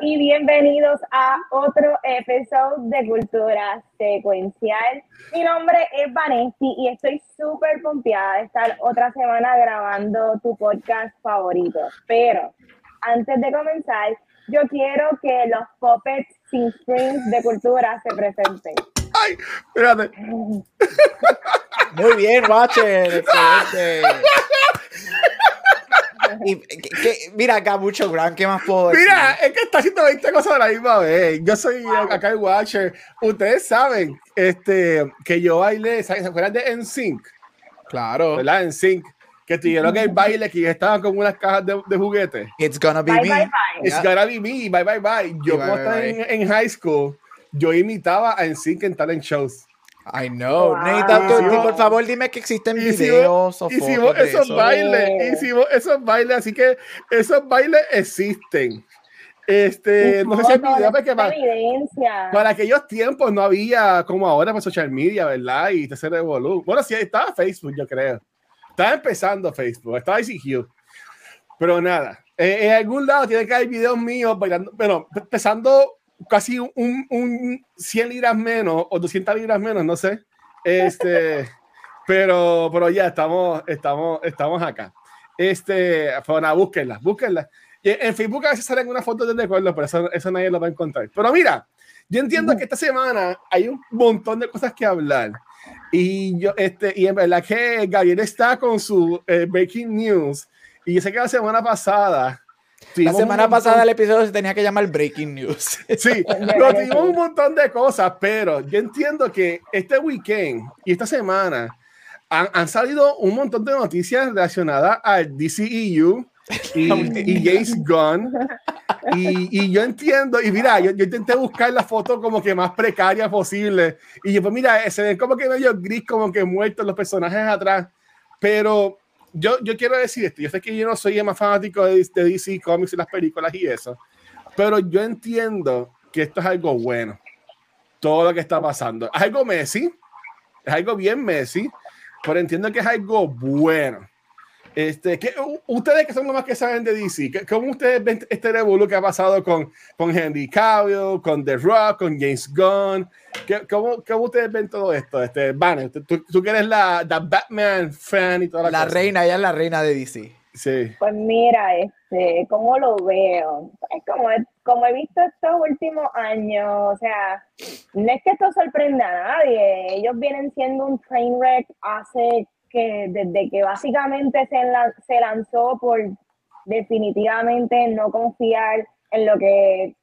Y bienvenidos a otro episodio de Cultura Secuencial. Mi nombre es Vanesti y estoy súper pompeada de estar otra semana grabando tu podcast favorito. Pero antes de comenzar, yo quiero que los puppets sin strings de Cultura se presenten. ¡Ay! Espérate. Muy bien, Watcher. Excelente. Y, que, que, mira, Gabucho Gran, ¿qué más puedo decir? Mira, es que está haciendo 20 cosas a la misma vez. Yo soy acá el Watcher. Ustedes saben este, que yo bailé, ¿se acuerdan de NSYNC? Claro. ¿Verdad? NSYNC. Que tuvieron el baile que estaban con unas cajas de, de juguetes. It's gonna be Bye, me. bye, bye. It's gonna be me. Bye, bye, bye. Yo, Bye, cuando bye, estaba bye. en, en high school, yo imitaba a NSYNC en talent shows. I know. Wow. Necesito- tú- Hicimos- por favor, dime que existen Hicimos, videos o hicimos fotos de esos eso. bailes, hicimos esos bailes, así que esos bailes existen. Este, no sé si Fotos, video, porque para, para aquellos tiempos no había como ahora por social media, ¿verdad? Y te se revolú. Bueno, sí, estaba Facebook, yo creo. Estaba empezando Facebook, estaba ICQ. Pero nada, eh, en algún lado tiene que haber videos míos bailando, pero pesando casi un, un 100 libras menos o 200 libras menos, no sé. Este, pero, pero ya estamos, estamos, estamos acá. Este, nada, búsquenlas, búsquenlas. Y en Facebook a veces salen unas fotos de recuerdo, pero eso, eso nadie lo va a encontrar. Pero mira, yo entiendo que esta semana hay un montón de cosas que hablar. Y yo, este, y en verdad que Gabriel está con su eh, breaking news. Y yo sé que la semana pasada. La semana pasada el episodio se tenía que llamar Breaking News. Sí, pero tuvimos un montón de cosas, pero yo entiendo que este weekend y esta semana han, han salido un montón de noticias relacionadas al DCEU y, y James Gunn. Y, y yo entiendo, y mira, yo, yo intenté buscar la foto como que más precaria posible. Y yo, pues mira, se ven como que medio gris, como que muertos los personajes atrás. Pero yo, yo quiero decir esto, yo sé que yo no soy el más fanático de, de DC Comics y las películas y eso. Pero yo entiendo que esto es algo bueno. Todo lo que está pasando. Es algo Messi. Es algo bien Messi. Pero entiendo que es algo bueno. Este, ¿qué- ustedes que son los más que saben de DC, ¿qué- ¿cómo ustedes ven este revuelo que ha pasado con, con Henry Cavill, con The Rock, con James Gunn? ¿Qué- cómo, ¿Cómo ustedes ven todo esto? Este, Banner, tú, tú- tú que eres la, la Batman fan y toda la, La cosa. reina, ella es la reina de DC. Sí. Pues mira, este, ¿cómo lo veo? Es como, como he visto estos últimos años, o sea, no es que esto sorprenda a nadie, ellos vienen siendo un train wreck hace que, desde que básicamente se, la- se lanzó por definitivamente no confiar en lo que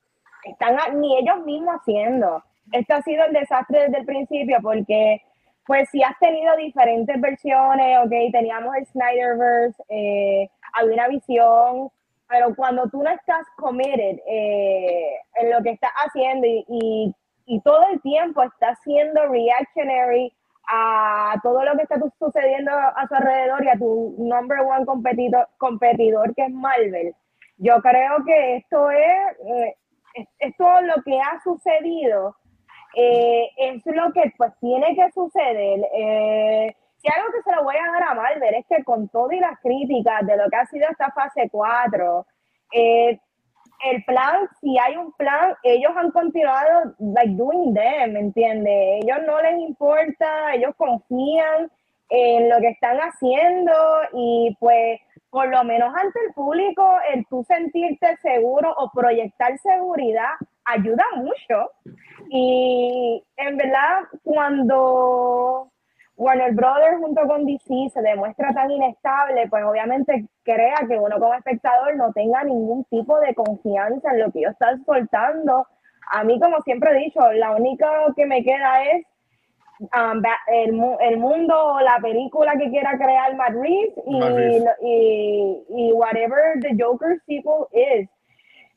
están ni ellos mismos haciendo. Esto ha sido el desastre desde el principio porque pues si has tenido diferentes versiones, ok, teníamos el Snyderverse, eh, había una visión, pero cuando tú no estás committed eh, en lo que estás haciendo y, y, y todo el tiempo estás siendo reactionary a todo lo que está sucediendo a su alrededor y a tu number one competidor, competidor que es Marvel, yo creo que esto es, eh, es, es todo lo que ha sucedido eh, es lo que pues tiene que suceder. Eh, si algo que se lo voy a dar a Marvel es que con todo y las críticas de lo que ha sido esta fase 4, eh, el plan, si hay un plan, ellos han continuado like doing them, ¿me entiendes? Ellos no les importa, ellos confían en lo que están haciendo y pues por lo menos ante el público, el tú sentirte seguro o proyectar seguridad ayuda mucho. Y en verdad, cuando Warner Brothers junto con DC se demuestra tan inestable, pues obviamente crea que uno como espectador no tenga ningún tipo de confianza en lo que ellos están soltando. A mí, como siempre he dicho, la única que me queda es um, el, el mundo o la película que quiera crear Matt Reeves y, Matt Reeves. lo- y, y whatever the Joker sequel is.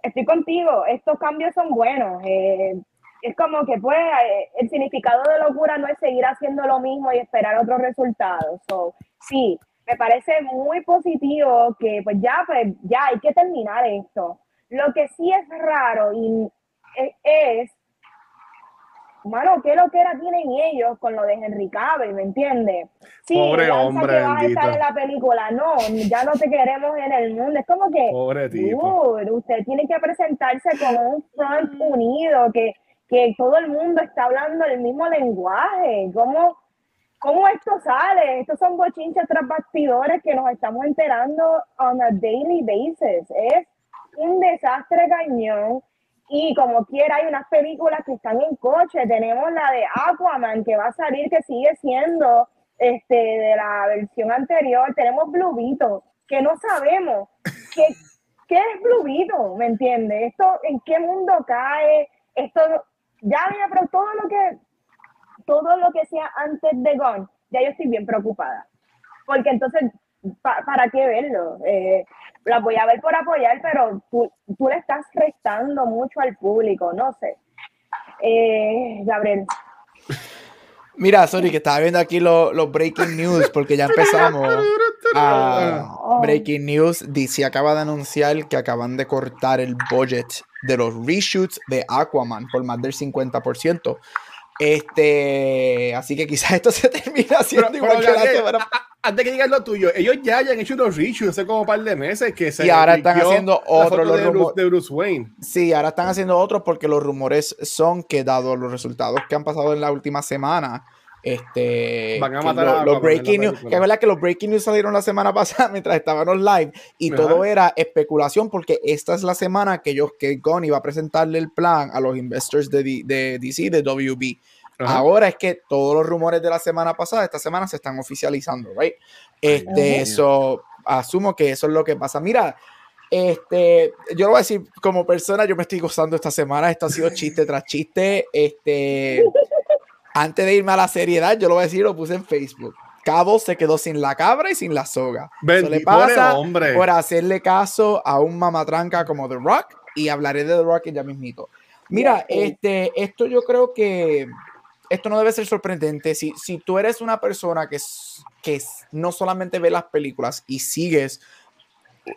Estoy contigo, estos cambios son buenos. eh, es como que pues eh, el significado de locura no es seguir haciendo lo mismo y esperar otros resultados. So, sí, me parece muy positivo que pues ya, pues ya hay que terminar esto. Lo que sí es raro y es, mano, ¿qué lo que era tienen ellos con lo de Henry Cavill, ¿me entiendes? Sí, Pobre hombre, que vas a estar bendito. en la película, no, ya no te queremos en el mundo. Es como que, Pobre tipo. dude, usted tiene que presentarse como un front unido, que, que todo el mundo está hablando el mismo lenguaje. ¿Cómo, ¿Cómo esto sale? Estos son bochinches tras bastidores que nos estamos enterando on a daily basis. Es un desastre cañón. Y como quiera, hay unas películas que están en coche. Tenemos la de Aquaman que va a salir, que sigue siendo este, de la versión anterior. Tenemos Blue Beetle, que no sabemos qué, qué es Blue Beetle, ¿me entiendes? Esto, ¿en qué mundo cae? Esto, ya, mira, pero todo lo que todo lo que sea antes de Gone, ya yo estoy bien preocupada. Porque entonces, pa- ¿para qué verlo? Eh, la voy a ver por apoyar, pero tú, tú le estás restando mucho al público, no sé. Eh, Gabriel, Mira, sorry, que estaba viendo aquí lo- los breaking news porque ya empezamos. a breaking news. DC acaba de anunciar que acaban de cortar el budget de los reshoots de Aquaman por más del 50%. Este, así que quizás esto se termina haciendo Pero- igual pero, que la semana Antes que digas lo tuyo, ellos ya hayan hecho unos reshoots hace como un par de meses que se Y ahora están haciendo la otro, foto los de, Bruce, de Bruce Wayne. Sí, ahora están haciendo otros porque los rumores son que dado los resultados que han pasado en la última semana, este Van a matar a los breaking news, que es verdad que los breaking news salieron la semana pasada mientras estábamos live y Ajá. todo era especulación porque esta es la semana que ellos que Gunn iba a presentarle el plan a los investors de, de DC de WB. Ajá. Ahora es que todos los rumores de la semana pasada, esta semana se están oficializando, right? Este, Dios mío. so, asumo que eso es lo que pasa. Mira, este, yo lo voy a decir como persona, yo me estoy gozando esta semana. Esto ha sido chiste tras chiste. Este, antes de irme a la seriedad, yo lo voy a decir, lo puse en Facebook. Cabo se quedó sin la cabra y sin la soga. Eso le pasa hombre. por hacerle caso a un mamatranca como The Rock y hablaré de The Rock ya mismito. Mira, este, esto yo creo que esto no debe ser sorprendente. Si, si tú eres una persona que, que no solamente ve las películas y sigues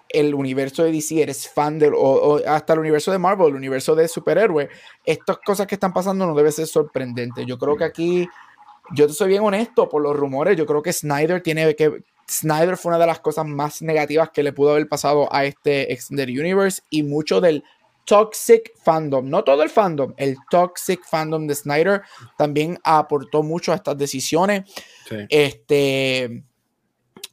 el universo de DC, eres fan del, o, o hasta el universo de Marvel, el universo de superhéroes, estas cosas que están pasando no debe ser sorprendente. Yo creo que aquí, yo te soy bien honesto por los rumores, yo creo que Snyder tiene que... Snyder fue una de las cosas más negativas que le pudo haber pasado a este Extended Universe y mucho del toxic fandom, no todo el fandom, el toxic fandom de Snyder también aportó mucho a estas decisiones. Sí. Este,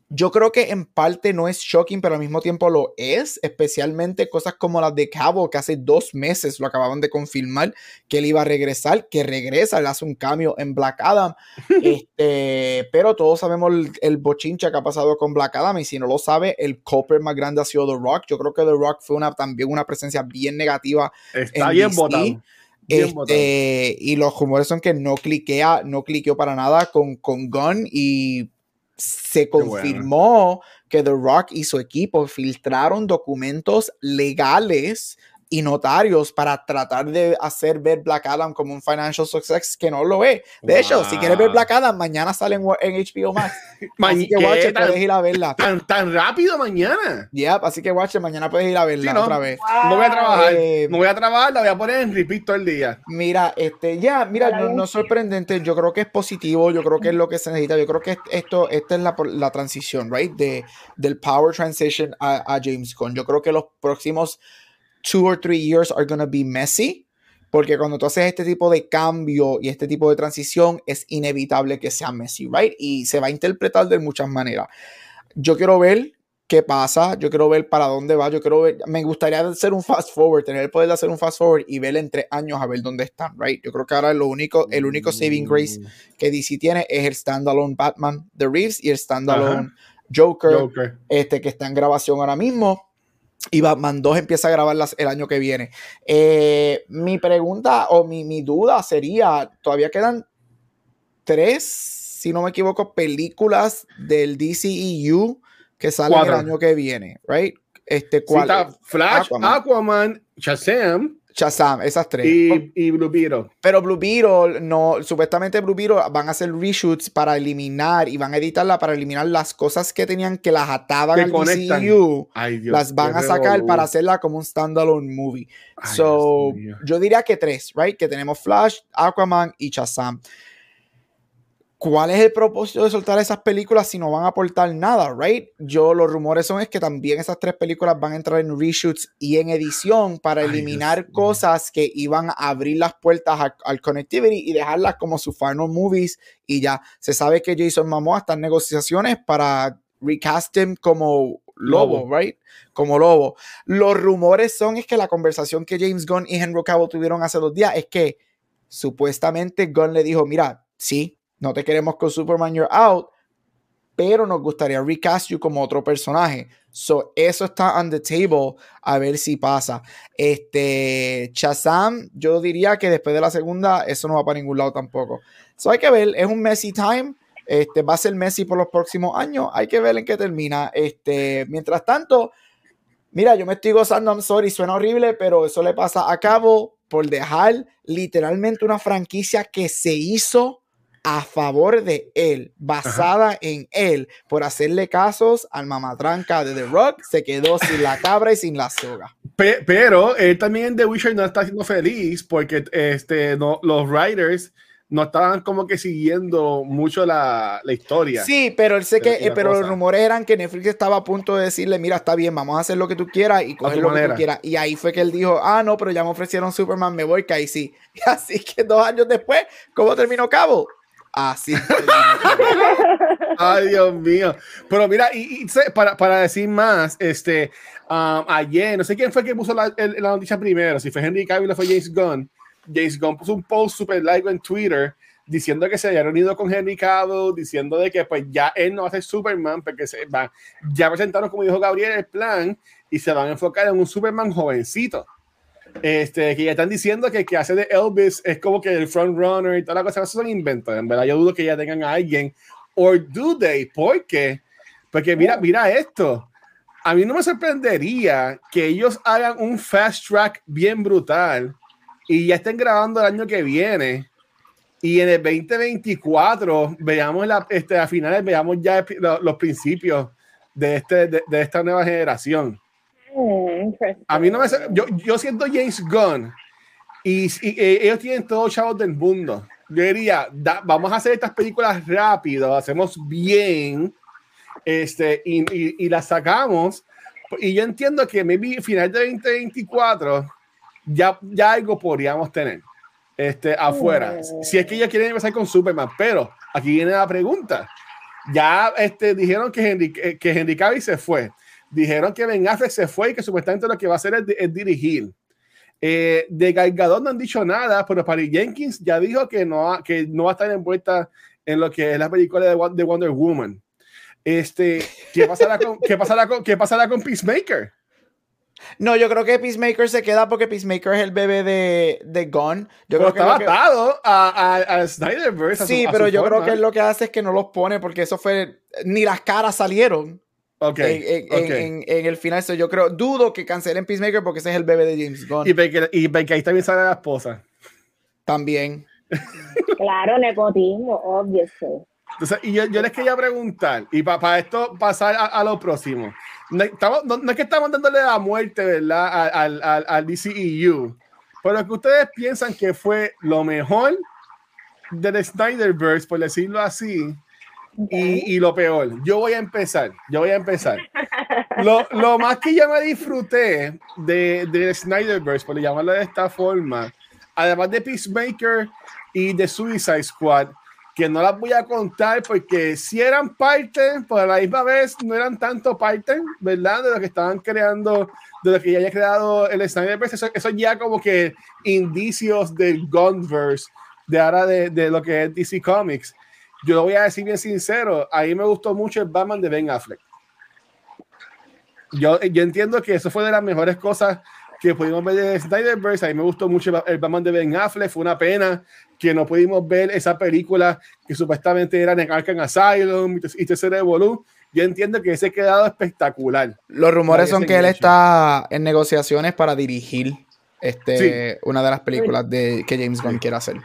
yo creo que en parte no es shocking, pero al mismo tiempo lo es, especialmente cosas como las de Cabo, que hace dos meses lo acababan de confirmar que él iba a regresar, que regresa, él hace un cambio en Black Adam. este, pero todos sabemos el, el bochincha que ha pasado con Black Adam, y si no lo sabe, el culprit más grande ha sido The Rock. Yo creo que The Rock fue una, también una presencia bien negativa Está en bien DC, votado. Este, y los rumores son que no cliquea, no cliqueó para nada con, con Gunn y se bueno. confirmó que The Rock y su equipo filtraron documentos legales y notarios para tratar de hacer ver Black Adam como un financial success que no lo es. De hecho, si quieres ver Wow. Black Adam, mañana sale en, en HBO Max. Ma- Así que ¿qué? watch, tan, puedes ir a verla. tan, tan rápido mañana. Yep, así que watch, mañana puedes ir a verla Sí, ¿no? otra vez. No voy a trabajar. Eh, no voy a trabajar, la voy a poner en repeat todo el día. Mira, este, ya, mira, no, bien. no es sorprendente, yo creo que es positivo, yo creo que es lo que se necesita, yo creo que esto, esta es la, la transición, right, de, del power transition a, a James Gunn. Yo creo que los próximos two or three years are gonna be messy, porque cuando tú haces este tipo de cambio y este tipo de transición, es inevitable que sea messy, right, y se va a interpretar de muchas maneras. Yo quiero ver qué pasa, yo quiero ver para dónde va, yo quiero ver, me gustaría hacer un fast forward, tener el poder de hacer un fast forward y ver en tres años a ver dónde están, right? Yo creo que ahora lo único, el único saving grace que DC tiene es el standalone Batman de Reeves y el standalone Joker, Joker. este que está en grabación ahora mismo. Y Batman 2 empieza a grabar las- el año que viene. Eh, mi pregunta o mi, mi duda sería, todavía quedan tres, si no me equivoco, películas del DCEU que salen Cuatro. el año que viene, right? Este, ¿cuál? Flash, Aquaman. Aquaman, Shazam, Shazam, esas tres. Y, y Blue Beetle. Pero Blue Beetle, no, supuestamente Blue Beetle van a hacer reshoots para eliminar y van a editarla para eliminar las cosas que tenían que las ataban Que al conectan. DCU. Ay, Dios, las van a sacar revolú. para hacerla como un standalone movie. Ay, so, yo diría que tres, right? Que tenemos Flash, Aquaman y Shazam. ¿Cuál es el propósito de soltar esas películas si no van a aportar nada, right? Yo, los rumores son es que también esas tres películas van a entrar en reshoots y en edición para eliminar cosas que iban a abrir las puertas a- al connectivity y dejarlas como sus final movies y ya. Se sabe que Jason Momoa está en negociaciones para recast him como Lobo, Lobo. right? Como Lobo. Los rumores son es que la conversación que James Gunn y Henry Cavill tuvieron hace dos días es que supuestamente Gunn le dijo, mira, sí, no te queremos con Superman, you're out, pero nos gustaría recast you como otro personaje. So, eso está on the table, a ver si pasa. Este, Shazam, yo diría que después de la segunda, eso no va para ningún lado tampoco. So, hay que ver, es un messy time. Este, va a ser Messi por los próximos años. Hay que ver en qué termina. Este, mientras tanto, mira, yo me estoy gozando, I'm sorry, suena horrible, pero eso le pasa a cabo por dejar literalmente una franquicia que se hizo a favor de él, basada en él, por hacerle casos al mamatranca de The Rock, se quedó sin la cabra y sin la soga. Pe- pero él también en The Witcher no está siendo feliz porque este, no, los writers no estaban como que siguiendo mucho la, la historia. Sí, pero él sé que, que eh, pero los rumores eran que Netflix estaba a punto de decirle, mira, está bien, vamos a hacer lo que tú quieras y coger lo que manera. tú quieras. Y ahí fue que él dijo, ah, no, pero ya me ofrecieron Superman, me voy, que ahí sí. Y así que dos años después, ¿cómo terminó Cabo? Así. Ay, Dios mío. Pero mira, y, y para, para decir más, este, um, ayer, no sé quién fue que puso la, el- la noticia primero, si fue Henry Cavill o fue James Gunn. James Gunn puso un post super largo en Twitter diciendo que se había reunido con Henry Cavill, diciendo de que pues ya él no va a ser Superman, porque se va, ya presentaron, como dijo Gabriel, el plan y se van a enfocar en un Superman jovencito. Este, que ya están diciendo que que hace de Elvis es como que el frontrunner y toda la cosa, eso son inventos. En verdad, yo dudo que ya tengan a alguien. Or do they? ¿Por? Porque mira, mira esto. A mí no me sorprendería que ellos hagan un fast track bien brutal y ya estén grabando el año que viene y en el 2024 veamos la, este, a finales veamos ya el- lo- los principios de, este, de, de esta nueva generación. A mí no me. Yo, yo siento James Gunn y, y, eh, ellos tienen todos chavos del mundo. Yo diría, da- vamos a hacer estas películas rápido, hacemos bien este, y, y, y las sacamos. Y yo entiendo que maybe final de 2024 ya, ya algo podríamos tener este, afuera. Si es que ellos quieren empezar con Superman, pero aquí viene la pregunta. Ya este, dijeron que Henry, que que Henry Cavill se fue. Dijeron que Ben Affleck se fue y que supuestamente lo que va a hacer es, di- es dirigir. Eh, de Gal Gadot no han dicho nada, pero Patty Jenkins ya dijo que no, que no va a estar envuelta en lo que es la película de, Won- de Wonder Woman. Este, ¿qué pasará con, qué pasará con, qué pasará con Peacemaker? No, yo creo que Peacemaker se queda porque Peacemaker es el bebé de, de Gunn. Yo Pero creo que está que- atado a, a, a Snyderverse. a su- Sí, pero yo creo que lo que hace es que no los pone porque eso fue. Ni las caras salieron Ok, en, en- ok. en- en- en el final. So, yo creo, dudo que cancelen Peacemaker porque ese es el bebé de James Gunn. Y porque, y porque ahí también sale la esposa. También. Claro, nepotismo, obviously. Entonces, y yo, yo les quería preguntar, y para esto pasar a, a lo próximo, no, estamos- no- no es que estamos dándole la muerte, ¿verdad? Al, al, al, al DCEU, pero que ustedes piensan que fue lo mejor del Snyderverse, por decirlo así, y, lo peor. Yo voy a empezar, yo voy a empezar. Lo, lo más que yo me disfruté de, de Snyderverse, por llamarlo de esta forma, además de Peacemaker y de Suicide Squad, que no las voy a contar porque si eran parte, a la misma vez no eran tanto parte, ¿verdad? De lo que estaban creando, de lo que ya haya creado el Snyderverse. Eso, eso ya como que indicios del Gunverse, de ahora de, de lo que es DC Comics. Yo lo voy a decir bien sincero, a mí me gustó mucho el Batman de Ben Affleck. Yo, yo entiendo que eso fue de las mejores cosas que pudimos ver de Snyderverse. A mí me gustó mucho el Ba- el Batman de Ben Affleck. Fue una pena que no pudimos ver esa película que supuestamente era en Arkham Asylum y te- Evolu. Yo entiendo que ese quedado espectacular. Los rumores son que él está en negociaciones para dirigir este, una de las películas de, que James Gunn quiere hacer.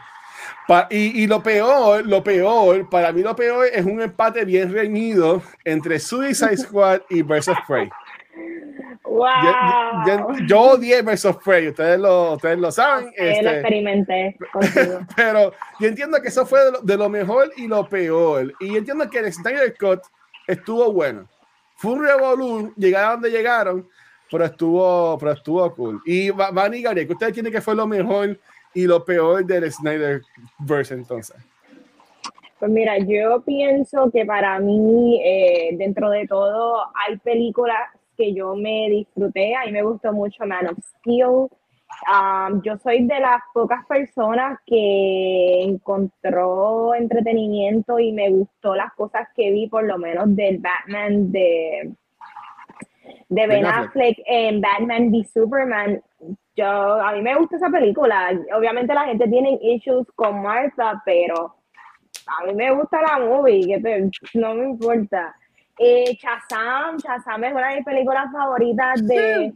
Y, y, lo peor, lo peor, para mí lo peor es un empate bien reñido entre Suicide Squad y of Prey. Wow. Yo, yo, odié Birds Prey, ustedes lo, ustedes lo saben. este, lo experimenté pero yo entiendo que eso fue de lo, de lo, mejor y lo peor. Y entiendo que el Snyder Cut estuvo bueno. Fue un revolú, llegaron donde llegaron, pero estuvo, pero estuvo cool. Y Van y Gabriel, ustedes tienen que fue lo mejor y lo peor del Snyder Verse entonces. Pues mira, yo pienso que para mí, eh, dentro de todo, hay películas que yo me disfruté. A mí me gustó mucho Man of Steel. Um, yo soy de las pocas personas que encontró entretenimiento y me gustó las cosas que vi, por lo menos del Batman de, de Ben Affleck en Batman v Superman. Yo, a mí me gusta esa película. Obviamente la gente tiene issues con Martha, pero a mí me gusta la movie, que no me importa. Eh, Shazam, Shazam es una de mis películas favoritas de,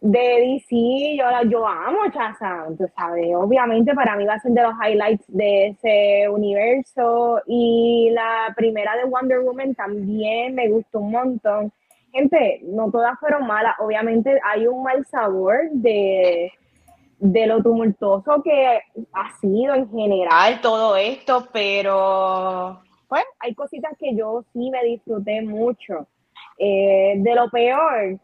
de DC. Yo, yo amo Shazam, tú sabes. Obviamente para mí va a ser de los highlights de ese universo. Y la primera de Wonder Woman también me gustó un montón. Gente, no todas fueron malas. Obviamente hay un mal sabor de, de lo tumultuoso que ha sido en general todo esto, pero pues hay cositas que yo sí me disfruté mucho. Eh, de lo peor,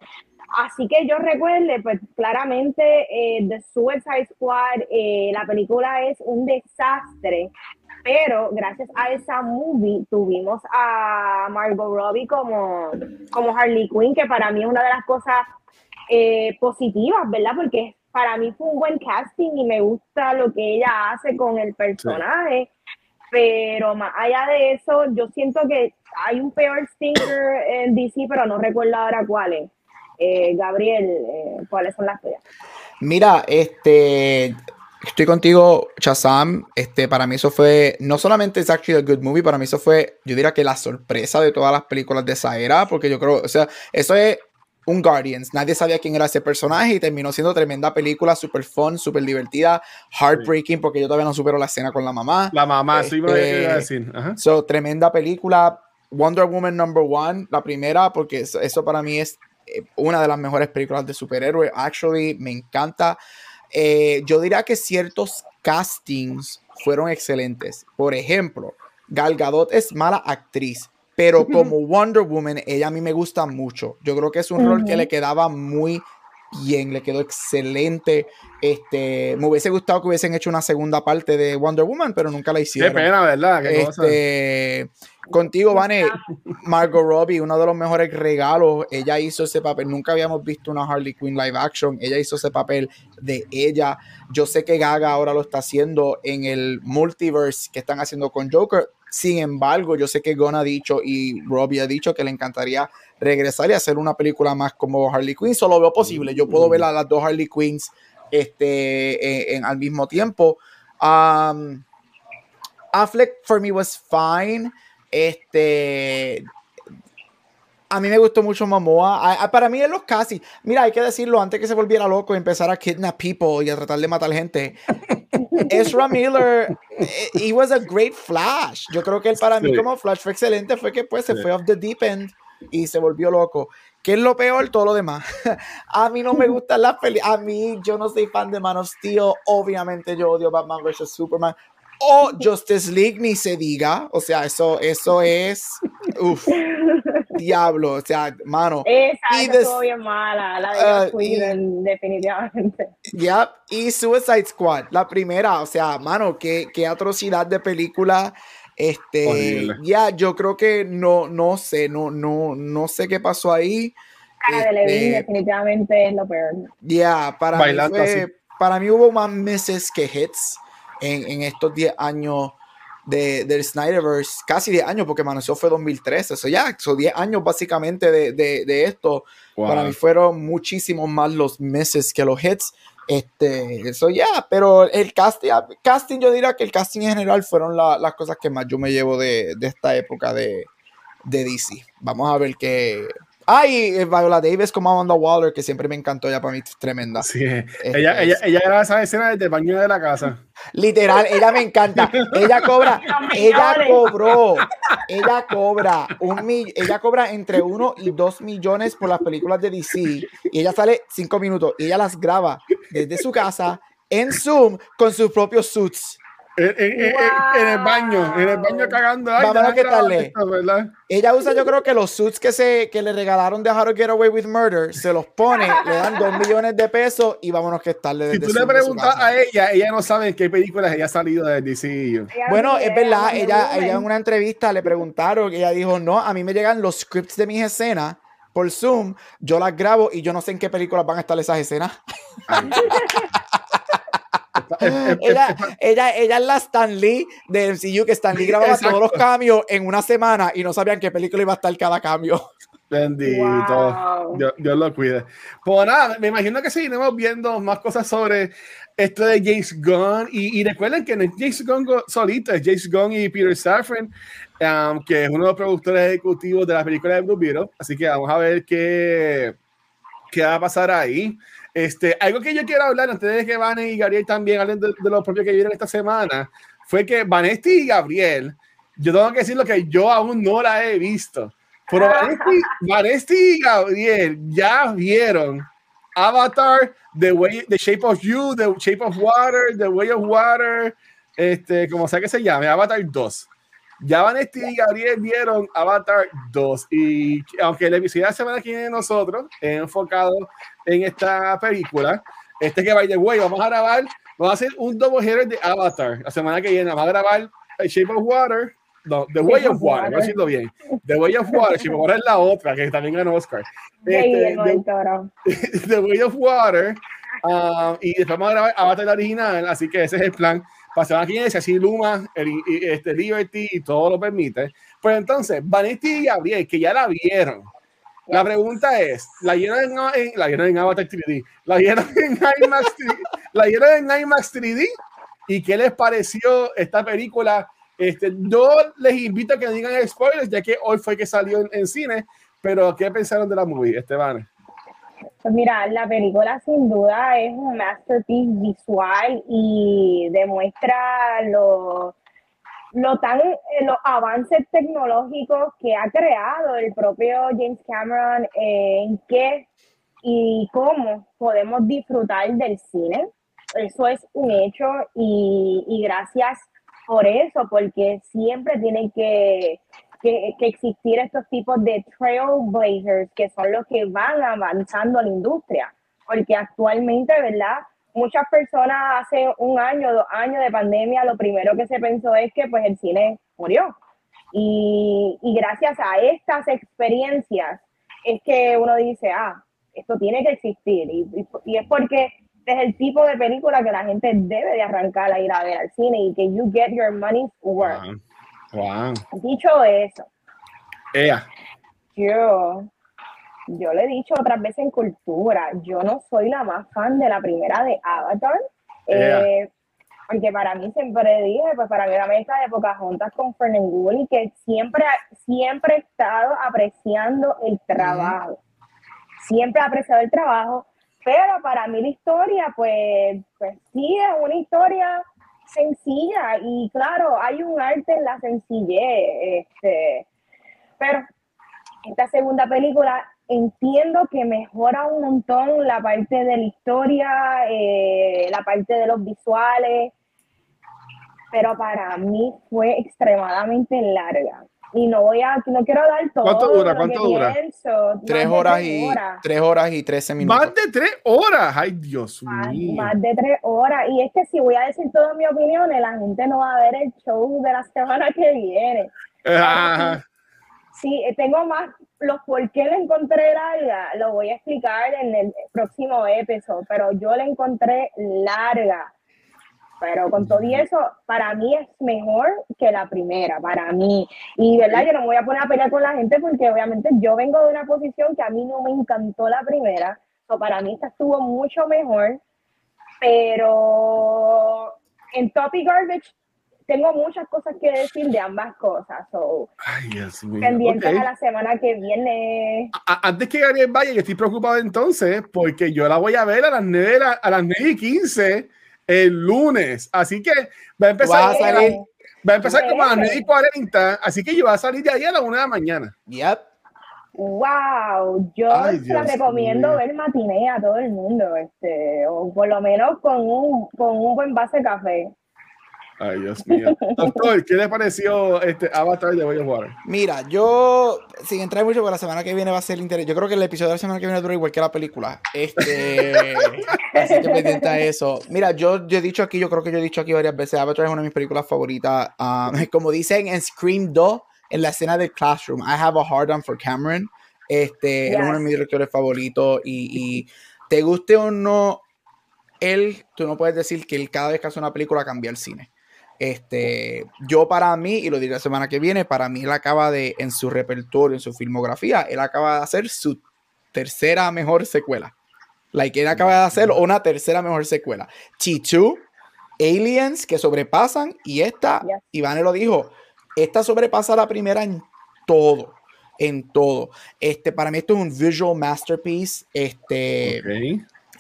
así que yo recuerde, pues claramente eh, The Suicide Squad, eh, la película es un desastre, pero gracias a esa movie tuvimos a Margot Robbie como, como Harley Quinn, que para mí es una de las cosas eh, positivas, ¿verdad? Porque para mí fue un buen casting y me gusta lo que ella hace con el personaje. Pero más allá de eso, yo siento que hay un peor stinker en DC, pero no recuerdo ahora cuál es. Eh, Gabriel, eh, ¿cuáles son las tuyas? Mira, este, estoy contigo, Chazam. Este, para mí eso fue, no solamente es actually a good movie, para mí eso fue, yo diría que la sorpresa de todas las películas de esa era, porque yo creo, o sea, eso es un Guardians. Nadie sabía quién era ese personaje y terminó siendo tremenda película, super fun, super divertida, heartbreaking, porque yo todavía no supero la escena con la mamá. La mamá, sí, me este, iba a decir. So, tremenda película. Wonder Woman number one, la primera, porque eso, para mí es eh, una de las mejores películas de superhéroes. Actually, me encanta. Eh, yo diría que ciertos castings fueron excelentes. Por ejemplo, Gal Gadot es mala actriz, pero como Wonder Woman, ella a mí me gusta mucho. Yo creo que es un rol que le quedaba muy bien, le quedó excelente. Este, me hubiese gustado que hubiesen hecho una segunda parte de Wonder Woman, pero nunca la hicieron. Qué pena, ¿verdad? Qué este, Contigo, Vane, Margot Robbie, uno de los mejores regalos. Ella hizo ese papel. Nunca habíamos visto una Harley Quinn live action. Ella hizo ese papel de ella. Yo sé que Gaga ahora lo está haciendo en el multiverse que están haciendo con Joker sin embargo, yo sé que Gon ha dicho y Robbie ha dicho que le encantaría regresar y hacer una película más como Harley Quinn. Solo veo posible. Yo puedo ver a las dos Harley Quinns este, en, al mismo tiempo. Um, Affleck for me was fine. Este, a mí me gustó mucho Momoa. para mí es los casi. Mira, hay que decirlo antes que se volviera loco y empezar a kidnap people y a tratar de matar gente. Ezra Miller, eh, he was a great Flash. Yo creo que él para mí como Flash fue excelente, fue que pues se fue off the deep end y se volvió loco. ¿Qué es lo peor? Todo lo demás. a mí no me gustan las películas. A mí, yo no soy fan de Man of Steel. Obviamente, yo odio Batman vs. Superman. O Justice League, ni se diga. O sea, eso, eso es. Uf diablo, o sea, mano. Esa, y estuvo bien mala, la de uh, definitivamente. Ya, y Suicide Squad, la primera, o sea, mano, qué, qué atrocidad de película. Este, ya, yo creo que no, no sé, no, no, no sé qué pasó ahí. Cara de este, definitivamente es lo peor. Ya, para mí para mí hubo más meses que hits en, en estos 10 años de, del Snyderverse, casi 10 años, porque mano, eso fue 2013, eso ya, son 10 años básicamente de, de, de esto. Para mí fueron muchísimos más los meses que los hits. Este, eso ya, pero el casting, casting, yo diría que el casting en general fueron las cosas que más yo me llevo de, de esta época de, de DC. Vamos a ver qué, Ay, eh, Viola Davis como Amanda Waller, que siempre me encantó, ella para mí es tremenda. Sí, Este, ella, ella, ella graba esa escena desde el baño de la casa. Literal, ella me encanta. Ella cobra, ella cobró, ella cobra un mi- ella cobra entre uno y dos millones por las películas de DC y ella sale cinco minutos y ella las graba desde su casa en Zoom con sus propios suits. En, en- en- en el baño, en el baño cagando. Ay, Vámonos, déjame ¿qué tal. Ella usa, yo creo que los suits que se que le regalaron de How to Get Away with Murder, se los pone, le dan dos millones de pesos y vámonos que estarle Si tú le de preguntas a ella, ella no sabe en qué películas ella ha salido del DCU. Ella Bueno, es verdad, ella, ella en una entrevista le preguntaron, ella dijo, no, a mí me llegan los scripts de mis escenas por Zoom, yo las grabo y yo no sé en qué películas van a estar esas escenas. Es- es- ella, ella, es la Stan Lee de MCU, que Stan Lee grababa Exacto. todos los cambios en una semana y no sabían qué película iba a estar cada cambio. Bendito. Wow. Dios, Dios lo cuide. Pues nada, me imagino que seguiremos viendo más cosas sobre esto de James Gunn. Y, y recuerden que no es James Gunn solito, es James Gunn y Peter Safran, um, que es uno de los productores ejecutivos de la película de Blue Beetle. Así que vamos a ver qué, qué va a pasar ahí. Este, algo que yo quiero hablar antes de que Vane y Gabriel también hablen de, de lo propio que vieron esta semana fue que Vanesti y Gabriel, yo tengo que decir lo que yo aún no la he visto. Pero Vanesti, Vanesti y Gabriel ya vieron Avatar, The, Way, The Shape of You, The Shape of Water, The Way of Water, este, como sea que se llame, Avatar 2. Ya Vanesti y Gabriel vieron Avatar 2 y aunque el episodio de la semana que viene nosotros es enfocado en esta película, este que by the way, vamos a grabar, vamos a hacer un double header de Avatar la semana que viene, vamos a grabar The Shape of Water, no, The Way of Water, voy a decirlo bien, The Way of Water, Shape of Water es la otra que también ganó Oscar. Este, The-. The Way of Water. um, y después vamos a grabar Avatar la original, así que ese es el plan. Pasar aquí si así Luma, el, este, Liberty y todo lo permite. Pues entonces, Vanity y Gabriel, que ya la vieron. La pregunta es, ¿la vieron en, la vieron en Avatar 3D? ¿La vieron en IMAX 3D? ¿La vieron en IMAX 3D? ¿Y qué les pareció esta película? Este, yo les invito a que no digan spoilers, ya que hoy fue que salió en, en cine, pero ¿qué pensaron de la movie, Esteban? Pues mira, la película sin duda es un masterpiece visual y demuestra lo, lo tan, eh, los avances tecnológicos que ha creado el propio James Cameron en qué y cómo podemos disfrutar del cine. Eso es un hecho y, y gracias por eso, porque siempre tienen que, que, que existir estos tipos de trailblazers que son los que van avanzando la industria, porque actualmente, ¿verdad? Muchas personas hace un año, dos años de pandemia, lo primero que se pensó es que pues el cine murió. Y, y gracias a estas experiencias es que uno dice, ah, esto tiene que existir. Y, y- y es porque es el tipo de película que la gente debe de arrancar a ir a ver al cine y que you get your money's worth. Wow. Dicho eso, Ea. yo, yo le he dicho otras veces en cultura, yo no soy la más fan de la primera de Avatar, eh, porque para mí siempre dije, pues para mí la mezcla de Pocahontas con Fernanguli, que siempre, siempre he estado apreciando el trabajo, siempre he apreciado el trabajo, pero para mí la historia, pues, pues sí, es una historia sencilla y claro, hay un arte en la sencillez, este, pero esta segunda película entiendo que mejora un montón la parte de la historia, eh, la parte de los visuales, pero para mí fue extremadamente larga. Y no voy a, no quiero dar todo. ¿Cuánto dura? lo ¿Cuánto que dura? pienso, Tres horas tres y horas. tres horas y trece minutos. Más de tres horas. Ay, Dios Más, mío. más de tres horas. Y es que si voy a decir todas mis opiniones, la gente no va a ver el show de la semana que viene. Sí, eh, tengo más los por qué le encontré larga, lo voy a explicar en el próximo episodio, pero yo la encontré larga. Pero con todo y eso, para mí es mejor que la primera, para mí. Y verdad, yo no me voy a poner a pelear con la gente porque obviamente yo vengo de una posición que a mí no me encantó la primera. So, para mí esta estuvo mucho mejor. Pero en Topic Garbage tengo muchas cosas que decir de ambas cosas. So, Ay, Dios mío. pendientes Ok. a la semana que viene. A- Antes que Gabriel vaya, yo estoy preocupado entonces porque yo la voy a ver a las 9, de la- a las 9 y 15 el lunes. Así que va a empezar, a salir- va a empezar como a las 9 y 40. Así que yo voy a salir de ahí a las 1 de la mañana. Yep. Wow, yo Ay, la recomiendo ver matiné a todo el mundo, este, o por lo menos con un, con un buen base de café. Ay, Dios mío. Doctor, ¿qué le pareció este Avatar de Way of Water? Mira, yo, sin entrar mucho, porque la semana que viene va a ser interesante. Yo creo que el episodio de la semana que viene dura igual que la película. Este, así que pendiente a eso. Mira, yo, yo he dicho aquí, yo creo que yo he dicho aquí varias veces, Avatar es una de mis películas favoritas. Um, como dicen en Scream 2, en la escena del Classroom, I have a hard on for Cameron. Este, es uno de mis directores favoritos y, y te guste o no, él, tú no puedes decir que él cada vez que hace una película cambia el cine. Este, yo para mí, y lo diré la semana que viene, para mí él acaba de, en su repertorio, en su filmografía, él acaba de hacer su tercera mejor secuela. Like, él acaba de hacer una tercera mejor secuela. T2, Aliens, que sobrepasan, y esta, Yes. Iván lo dijo, esta sobrepasa la primera en todo. En todo. Este, para mí esto es un visual masterpiece. Este,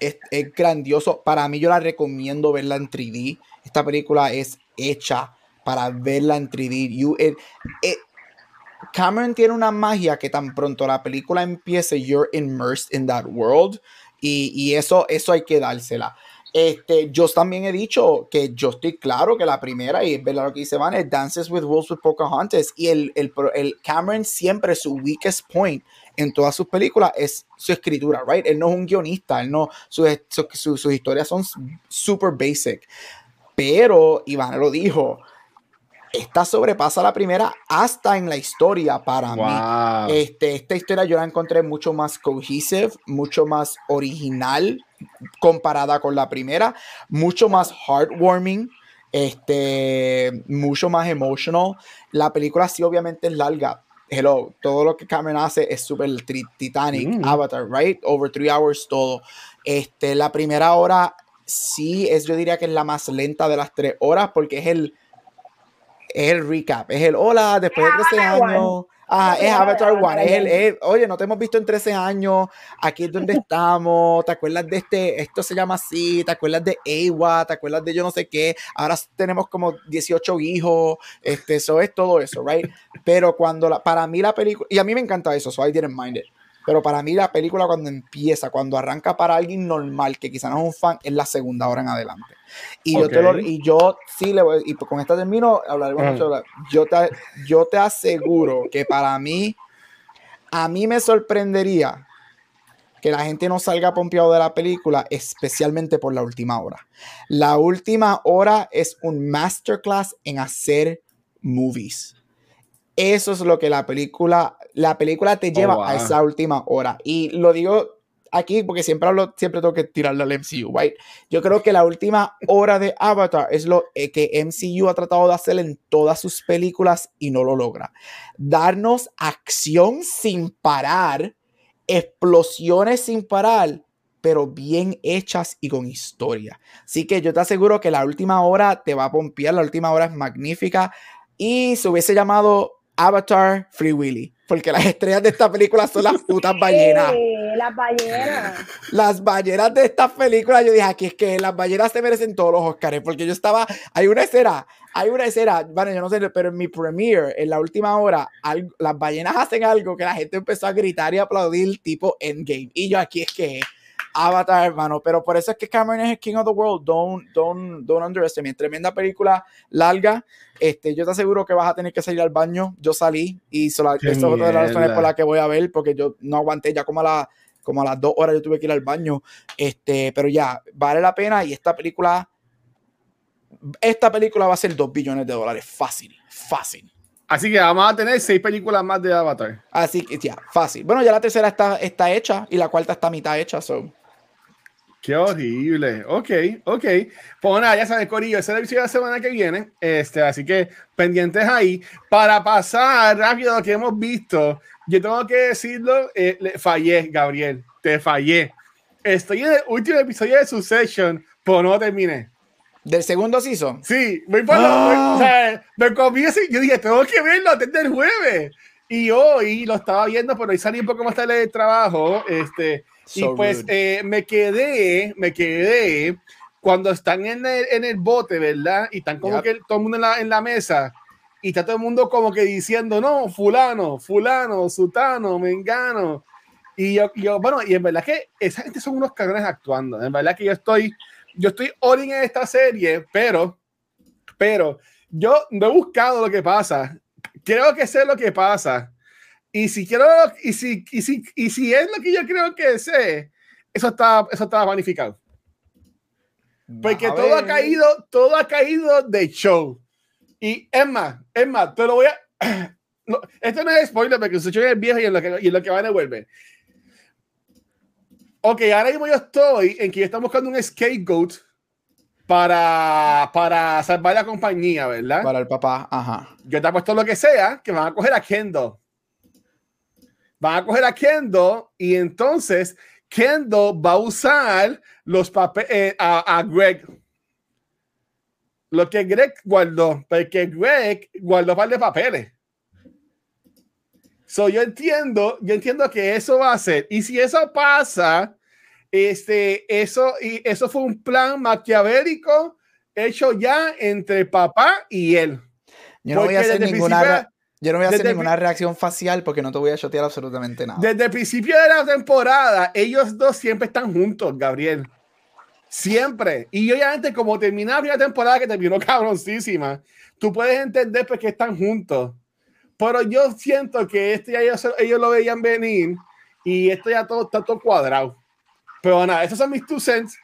es, es grandioso. Para mí, yo la recomiendo verla en 3D. Esta película es hecha para verla en 3D. You- it- it- Cameron tiene una magia que tan pronto la película empiece, you're immersed in that world. Y, eso, hay que dársela. Este, yo también he dicho que yo estoy claro que la primera, y es verdad lo que dice Van, es Dances with Wolves with Pocahontas. Y el, Cameron siempre su weakest point en todas sus películas es su escritura, right? Él no es un guionista, él no, su- sus historias son super basic. Pero Iván lo dijo, esta sobrepasa la primera hasta en la historia para mí. Wow. Este, esta historia yo la encontré mucho más cohesive, mucho más original comparada con la primera, mucho más heartwarming, este, mucho más emotional. La película sí obviamente es larga. Hello, todo lo que Cameron hace es super tri- Titanic, Mm. Avatar, right? Over three hours todo. Este, la primera hora sí es, yo diría que es la más lenta de las tres horas porque es el es el recap, es el hola, después de 13 Avatar años. Ah, es Avatar One, es el, es- oye, no te hemos visto en 13 años, aquí es donde estamos, ¿te acuerdas de este, esto se llama así, te acuerdas de Ewa, te acuerdas de yo no sé qué, ahora tenemos como 18 hijos, este, eso es todo eso, right? Pero cuando, la, para mí la película, y a mí me encanta eso, so I didn't mind it, pero para mí la película cuando empieza, cuando arranca para alguien normal, que quizá no es un fan, es la segunda hora en adelante. Y, yo, te lo- y yo sí le voy, y con esta termino, hablaremos mucho. Yo te, yo te aseguro que para mí, a mí me sorprendería que la gente no salga pompeado de la película, especialmente por la última hora. La última hora es un masterclass en hacer movies. Eso es lo que la película, la película te lleva wow. a esa última hora. Y lo digo aquí porque siempre hablo, siempre tengo que tirarle al MCU, right? Yo creo que la última hora de Avatar es lo eh, que MCU ha tratado de hacer en todas sus películas y no lo logra. Darnos acción sin parar, explosiones sin parar, pero bien hechas y con historia. Así que yo te aseguro que la última hora te va a pompear, la última hora es magnífica y se hubiese llamado Avatar Free Willy, porque las estrellas de esta película son las putas ballenas. Sí, las ballenas. Las ballenas de estas películas, yo dije aquí es que las ballenas se merecen todos los Oscars, porque yo estaba, hay una escena, hay una escena, bueno, yo no sé, pero en mi premiere, en la última hora, algo- las ballenas hacen algo que la gente empezó a gritar y aplaudir tipo Endgame, y yo aquí es que Avatar, hermano, pero por eso es que Cameron es el King of the World, don't, don't, don't underestimate, tremenda película larga, este, yo te aseguro que vas a tener que salir al baño, yo salí, y eso es otra de las razones por las que voy a ver, porque yo no aguanté ya como a la como a las dos horas yo tuve que ir al baño. Este, pero ya, vale la pena. Y esta película, esta película va a ser dos billones de dólares. Fácil, fácil. Así que vamos a tener seis películas más de Avatar. Así que ya, fácil. Bueno, ya la tercera está, está hecha y la cuarta está mitad hecha. So. Qué horrible. Ok, ok. Pues nada, ya sabes, Corillo, ese es el episodio de la semana que viene. Este, así que pendientes ahí. Para pasar rápido a lo que hemos visto, yo tengo que decirlo, eh, le fallé, Gabriel. Te fallé. Estoy en el último episodio de Succession, pero no terminé. ¿Del segundo season? Sí, voy por Ah. o sea, me comí ese, yo dije, tengo que verlo antes del jueves. Y hoy lo estaba viendo, pero hoy salí un poco más tarde del trabajo, este, y So pues rude. eh, me quedé, me quedé cuando están en el, en el bote, ¿verdad? Y están como Yep. que todo el mundo en la, en la mesa, y está todo el mundo como que diciendo, no, fulano, fulano, sutano, mengano. Y yo, y yo, bueno, y en verdad que esa gente son unos cabrones actuando. En verdad que yo estoy, yo estoy all in en esta serie, pero, pero yo no he buscado lo que pasa. Creo que sé lo que pasa. Y si quiero, y si, y si, y si es lo que yo creo que sé, eso está, eso está magnificado. Porque todo ha caído, todo ha caído de show. Y es más, es más, te lo voy a. No, esto no es spoiler porque show es viejo y en lo que, y en lo que van a volver. Ok, ahora mismo yo estoy en que estamos buscando un scapegoat para, para salvar la compañía, ¿verdad? Para el papá, ajá. Yo te apuesto lo que sea que van a coger a Kendo. Van a coger a Kendo y entonces Kendo va a usar los papeles a, a Greg. Lo que Greg guardó, porque Greg guardó un par de papeles. So, yo entiendo, yo entiendo que eso va a ser. Y si eso pasa, este, eso, y eso fue un plan maquiavélico hecho ya entre papá y él. Yo no voy a hacer ninguna, yo no voy a hacer desde ninguna reacción facial porque no te voy a chotear absolutamente nada. Desde el principio de la temporada, ellos dos siempre están juntos, Gabriel. Siempre. Y obviamente, como termina la primera temporada, que terminó cabroncísima, tú puedes entender por qué están juntos. Pero yo siento que este ya ellos, ellos lo veían venir y esto ya todo está todo cuadrado. Pero nada, esos son mis two cents.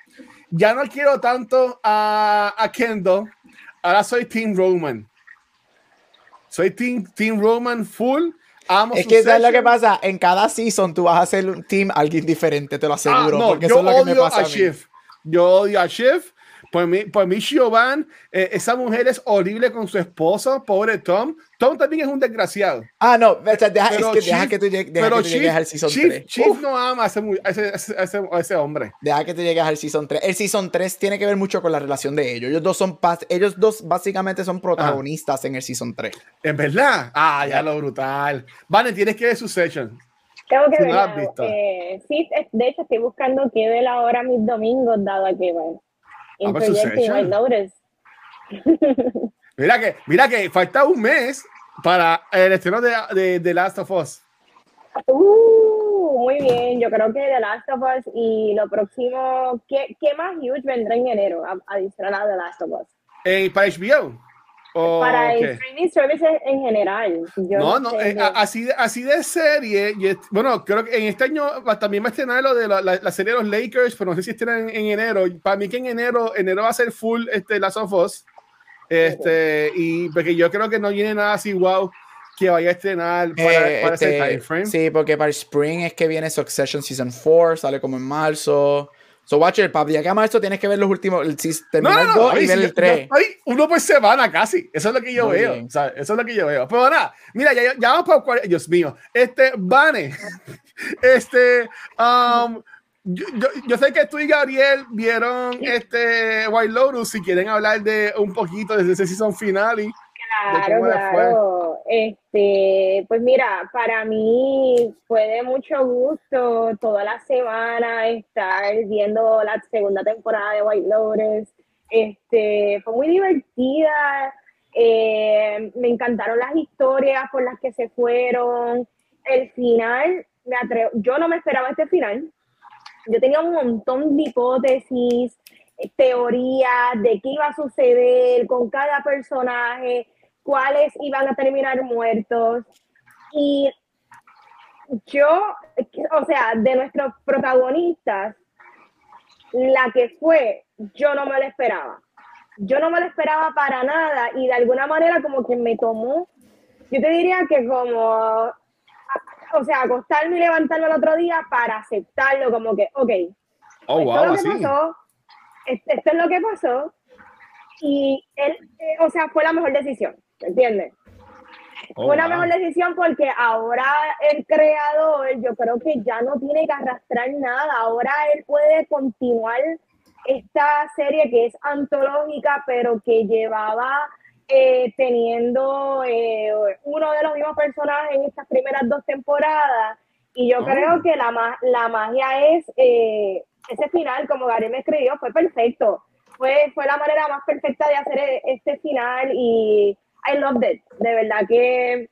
Ya no quiero tanto a, a Kendall. Ahora soy Team Roman. Soy Team, team Roman full. Amo Es que ¿sabes lo que pasa? En cada season tú vas a hacer un team alguien diferente, te lo Ah, aseguro. no, porque yo eso es lo que me odio pasa a a. Shiv. Yo odio a Shiv. Por mí, por mí Siobhan, eh, esa mujer es horrible con su esposo, pobre Tom. Tom también es un desgraciado. Ah, no, deja, es Pero que deja Chief- que tú llegues, deja Pero que tú llegues al season Chief- 3. Chief Uf, no ama a ese, a ese, a ese- a ese- hombre. deja que tú llegues al season 3. El season 3 tiene que ver mucho con la relación de ellos. Ellos dos son ellos dos básicamente son protagonistas en el season 3. ¿En verdad? Ah, ya lo brutal. Vale, tienes que ver su session. Tengo que Si no verla. visto. Eh, sí, es- de hecho estoy buscando qué ver ahora mis domingos, dado que, bueno, Succession. White Lotus. Mira que, mira que falta un mes para el estreno de, de, de Last of Us. Uh, muy bien, yo creo que The Last of Us y lo próximo, ¿qué, qué más huge vendrá en enero a- adicional a The Last of Us? Eh, ¿Para HBO? ¿O Para qué? el streaming services en general. Yo No, no, sé eh, así, de, así de serie. y es- bueno, creo que en este año también va a estrenar lo de la, la- la serie de los Lakers, pero no sé si estrenan en, en enero. Para mí que en enero, enero va a ser full este, Last of Us. Este, y porque yo creo que no viene nada así wow que vaya a estrenar para, Eh, para ese este, time frame. Sí, porque para el Spring es que viene Succession Season 4, sale como en marzo. So, Watcher, para llegar a marzo tienes que ver los últimos, el, No, terminar no, el no, 2 a mí y ver sí, el yo- 3. yo estoy uno por semana casi. Eso es lo que yo Muy veo. bien. ¿sabes? Eso es lo que yo veo. Pero nada, mira, ya, ya vamos para cuál- Dios mío. Este, Vane, este, um, yo, yo, yo sé que tú y Gabriel vieron este White Lotus. Si quieren hablar de un poquito de ese season final y Claro, fue. claro. Este, pues mira, para mí fue de mucho gusto toda la semana estar viendo la segunda temporada de White Lotus. Este, fue muy divertida. eh, me encantaron las historias por las que se fueron. El final, me atrevo, yo no me esperaba este final. Yo tenía un montón de hipótesis, eh, teorías de qué iba a suceder con cada personaje, cuáles iban a terminar muertos. Y yo, o sea, de nuestros protagonistas, la que fue, yo no me lo esperaba. Yo no me lo esperaba para nada y de alguna manera como que me tomó, yo te diría que como, o sea, acostarme y levantarme el otro día para aceptarlo, como que, ok, oh, esto wow, es lo así. que pasó, esto es lo que pasó, y él, eh, o sea, fue la mejor decisión, ¿entiendes? Oh, fue wow. mejor decisión porque ahora el creador, yo creo que ya no tiene que arrastrar nada, ahora él puede continuar esta serie que es antológica, pero que llevaba eh, teniendo eh, uno de los mismos personajes en estas primeras dos temporadas. Y yo Oh. creo que la, la magia es eh, ese final, como Gary me escribió, fue perfecto. Fue, fue la manera más perfecta de hacer este final y I loved it. De verdad que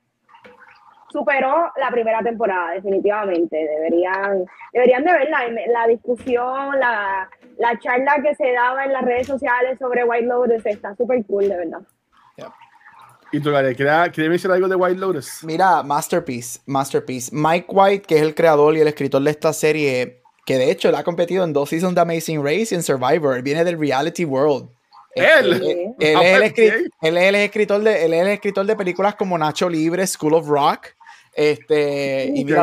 superó la primera temporada, definitivamente. Deberían, deberían de verla. La discusión, la, la charla que se daba en las redes sociales sobre White Lotus está súper cool, de verdad. ¿Y tú, Gary, ¿quieres quieres mencionar algo de White Lotus? Mira, Masterpiece, Masterpiece. Mike White, que es el creador y el escritor de esta serie, que de hecho él ha competido en dos seasons de Amazing Race y en Survivor, viene del reality world. Él. Este, él, es el escri- bien. él es el escritor de, él es el escritor de películas como Nacho Libre, School of Rock. Este, y mira.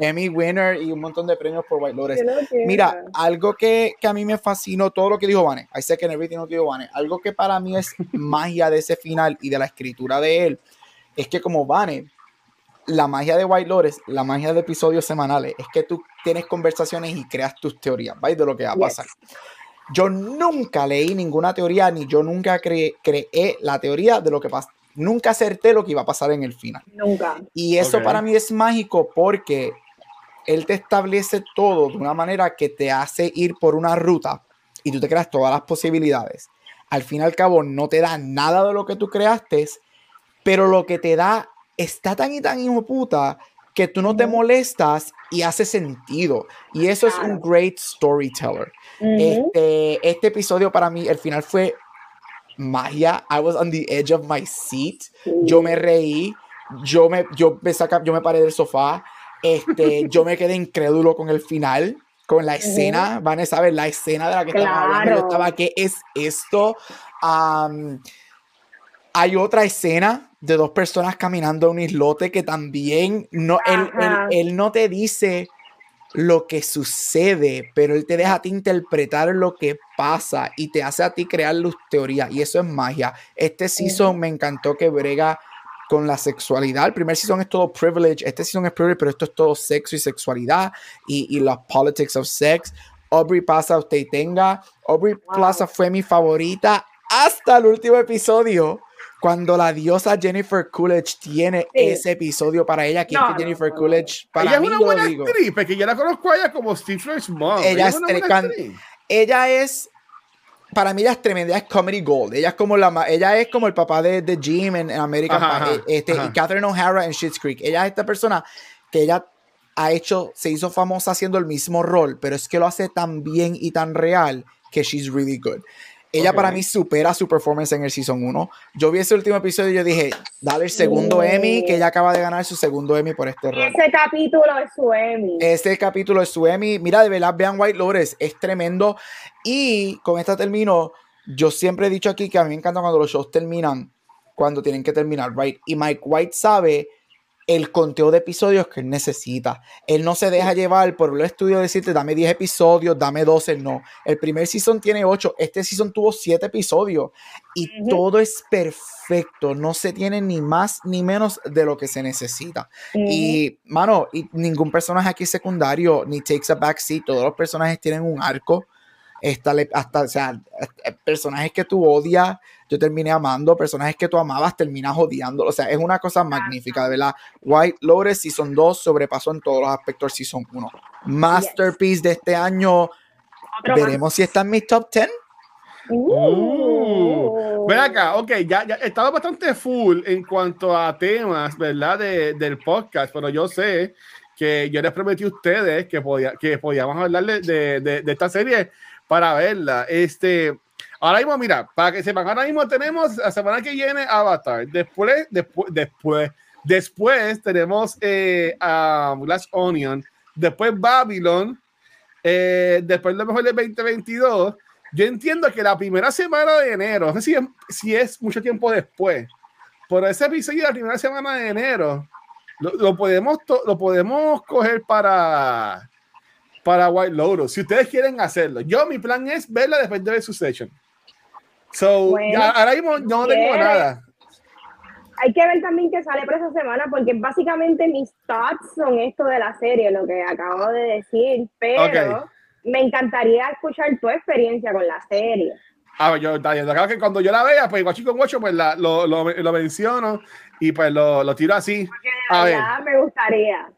Emmy Winner y un montón de premios por White Lotus. Mira, algo que, que a mí me fascinó, todo lo que dijo Vane, I second everything lo que dijo Vane, algo que para mí es magia de ese final y de la escritura de él, es que como Vane, la magia de White Lotus, la magia de episodios semanales, es que tú tienes conversaciones y creas tus teorías, ¿vale? De lo que va a Yes. Yo nunca leí ninguna teoría, ni yo nunca cre- creé la teoría de lo que pasa. Nunca acerté lo que iba a pasar en el final. Nunca. Y eso para mí es mágico porque él te establece todo de una manera que te hace ir por una ruta y tú te creas todas las posibilidades. Al fin y al cabo no te da nada de lo que tú creaste, pero lo que te da está tan y tan hijo puta que tú no te molestas y hace sentido. Y eso es un great storyteller. Ujú. Este, este episodio para mí, el final fue magia. I was on the edge of my seat. Yo me reí, yo me, yo me, saca, yo me paré del sofá, este, yo me quedé incrédulo con el final, con la escena, van a saber la escena de la que estamos hablando. Yo Claro. estaba, ¿qué es esto? Am, hay otra escena de dos personas caminando a un islote que también no, él, él- él no te dice lo que sucede, pero él te deja a ti interpretar lo que pasa y te hace a ti crear luz teoría y eso es magia. Este season me encantó que brega con la sexualidad. El primer season es todo privilege, este season es privilege, pero esto es todo sexo y sexualidad y, y la politics of sex. Aubrey Plaza, usted tenga. Aubrey Wow. Plaza fue mi favorita hasta el último episodio. Cuando la diosa Jennifer Coolidge tiene Sí. ese episodio para ella, que es No, que no, Jennifer no, no. Coolidge, para ella mí es una buena digo, actriz, porque yo la conozco a ella como Stifler's mom. Ella es es una buena ella es para mí ella es tremenda, ella es comedy gold. Ella es como la ella es como el papá de, de Jim en, en American Ajá, Pie, ajá, este, ajá. y Catherine O'Hara en Schitt's Creek. Ella es esta persona que ella ha hecho, se hizo famosa haciendo el mismo rol, pero es que lo hace tan bien y tan real que she's really good. Ella para mí supera su performance en el season 1. Yo vi ese último episodio y yo dije, dale el segundo Sí. Emmy, que ella acaba de ganar su segundo Emmy por este rol. Ese capítulo es su Emmy. Ese capítulo de su Emmy, mira, de verdad, vean White Lotus, es tremendo. Y con esta termino, yo siempre he dicho aquí que a mí me encanta cuando los shows terminan, cuando tienen que terminar, right? Y Mike White sabe el conteo de episodios que él necesita. Él no se deja llevar por el estudio de decirte, dame 10 episodios, dame 12, no. El primer season tiene 8, este season tuvo 7 episodios y Ujú. todo es perfecto, no se tiene ni más ni menos de lo que se necesita. Ujú. Y, mano, y ningún personaje aquí secundario ni takes a backseat. Todos los personajes tienen un arco. Esta le- hasta, o sea, eh, personajes que tú odias, yo terminé amando. Personajes que tú amabas, terminas odiando. O sea, es una cosa magnífica, de verdad. White Lotus Season 2 sobrepasó en todos los aspectos Season 1. Masterpiece de este año. Veremos si está en mi top 10. Uh. Ven acá, ok, ya, ya he estado bastante full en cuanto a temas, ¿verdad? De, del podcast, pero yo sé que yo les prometí a ustedes que, podía, que podíamos hablarle de, de, de esta serie para verla. Este, ahora mismo, mira, para que sepan, ahora mismo tenemos la semana que viene Avatar, después, después, después, después tenemos eh, a Glass Onion, después Babylon, eh, después lo mejor del 2022. Yo entiendo que la primera semana de enero, no sé si es, si es mucho tiempo después, pero ese episodio de la primera semana de enero lo, lo podemos, to- lo podemos coger para, para White Lotus, si ustedes quieren hacerlo. Yo, mi plan es verla después de ver su session. So, Bueno, ya, ahora mismo no tengo nada. Hay que ver también qué sale por esa semana, porque básicamente mis thoughts son esto de la serie, lo que acabo de decir, pero me encantaría escuchar tu experiencia con la serie. A ver, yo, yo, yo, que cuando yo la vea, pues Guachi con Guacho, pues la, lo, lo, lo, menciono y pues lo, lo tiro así. A ver. me gustaría.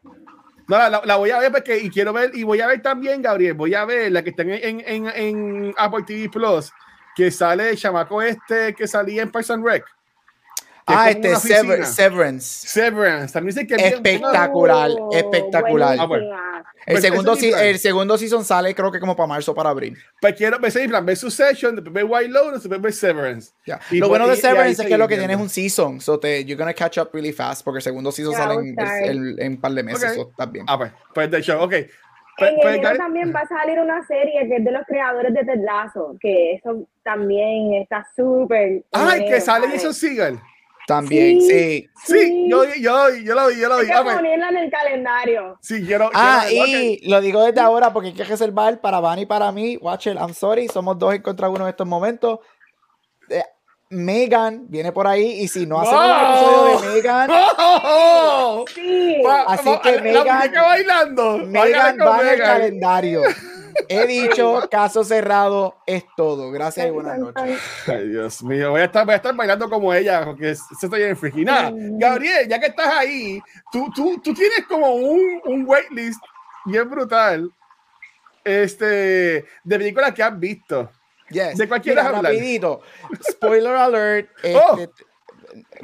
No, la, voy a ver porque y quiero ver, y voy a ver también, Gabriel, voy a ver la que está en, en, en Apple TV Plus, que sale el chamaco este que salía en Person Rec. Ah, este Sever Severance. Severance. También dice que espectacular, oh, espectacular. Ah, bueno. El pues segundo, el segundo season sale creo que como para marzo para abril. Pues quiero ver, plan, ver Succession, después ver White Lotus, después ver Severance. Yeah. Lo bueno de Severance es que lo que tienes es un season, so te, you're gonna catch up really fast porque el segundo season sale en, en, un par de meses, okay. so está bien. Ah, pues, pues de hecho, ok. Pues, en pues, enero también va a salir una serie que es de los creadores de Ted Lasso, que eso también está súper. Ay, que sale eso Seagal. También, sí. Sí, yo, yo, yo, lo vi, yo lo vi. Hay que ponerla en el calendario. Sí, quiero. Ah, y lo digo desde ahora porque hay que reservar para Van y para mí. Watcher, I'm sorry, somos dos en contra uno en estos momentos. Eh, Megan viene por ahí y si no hacemos un episodio de Megan, sí. así que Megan, bailando. Megan va en el calendario. He dicho, caso cerrado, es todo. Gracias y buenas noches. Ay, Dios mío, voy a estar, voy a estar bailando como ella, porque se estoy en frigina. Gabriel, ya que estás ahí, tú, tú, tú tienes como un, un waitlist bien brutal este, de películas que has visto. Yes. ¿De hablar? Rapidito. Spoiler alert. Oh. Este,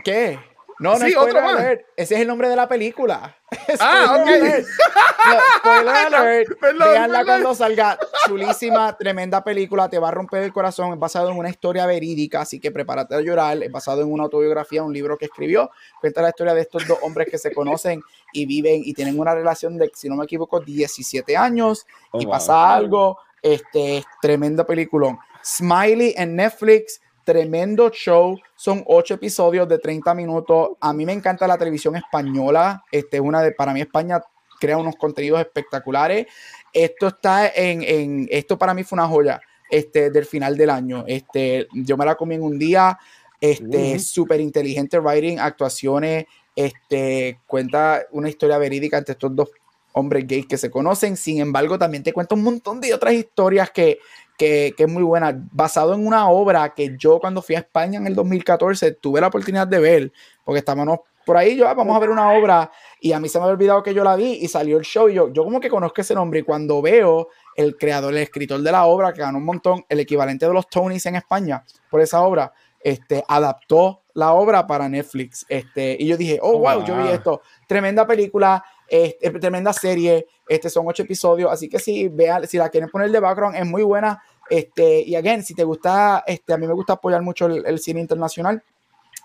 ¿Qué? No, no sí, spoiler alert. Ese es el nombre de la película. ah, ok. No, spoiler alert. Veanla cuando salga. Chulísima, tremenda película. Te va a romper el corazón. Es basado en una historia verídica, así que prepárate a llorar. Es basado en una autobiografía, un libro que escribió. Cuenta la historia de estos dos hombres que se conocen y viven y tienen una relación de, si no me equivoco, 17 años. Oh, y pasa algo. Este, tremenda película. Smiley en Netflix tremendo show. Son ocho episodios de 30 minutos. A mí me encanta la televisión española. Este, una de, para mí España crea unos contenidos espectaculares. Esto está en, en esto para mí fue una joya este, del final del año. Este, yo me la comí en un día. Este, súper inteligente writing, actuaciones. Este, cuenta una historia verídica entre estos dos hombres gays que se conocen. Sin embargo, también te cuenta un montón de otras historias que, que, es muy buena, basado en una obra que yo cuando fui a España en el 2014 tuve la oportunidad de ver, porque estábamos por ahí, yo, ah, vamos a ver una obra, y a mí se me había olvidado que yo la vi, y salió el show, y yo, yo como que conozco ese nombre, y cuando veo el creador, el escritor de la obra, que ganó un montón, el equivalente de los Tonys en España, por esa obra, este, adaptó la obra para Netflix, este, y yo dije, oh, wow, yo vi esto, tremenda película, este, tremenda serie, este, son ocho episodios, así que si, vean, si la quieren poner de background, es muy buena. Este, y again, si te gusta, este, a mí me gusta apoyar mucho el, cine internacional.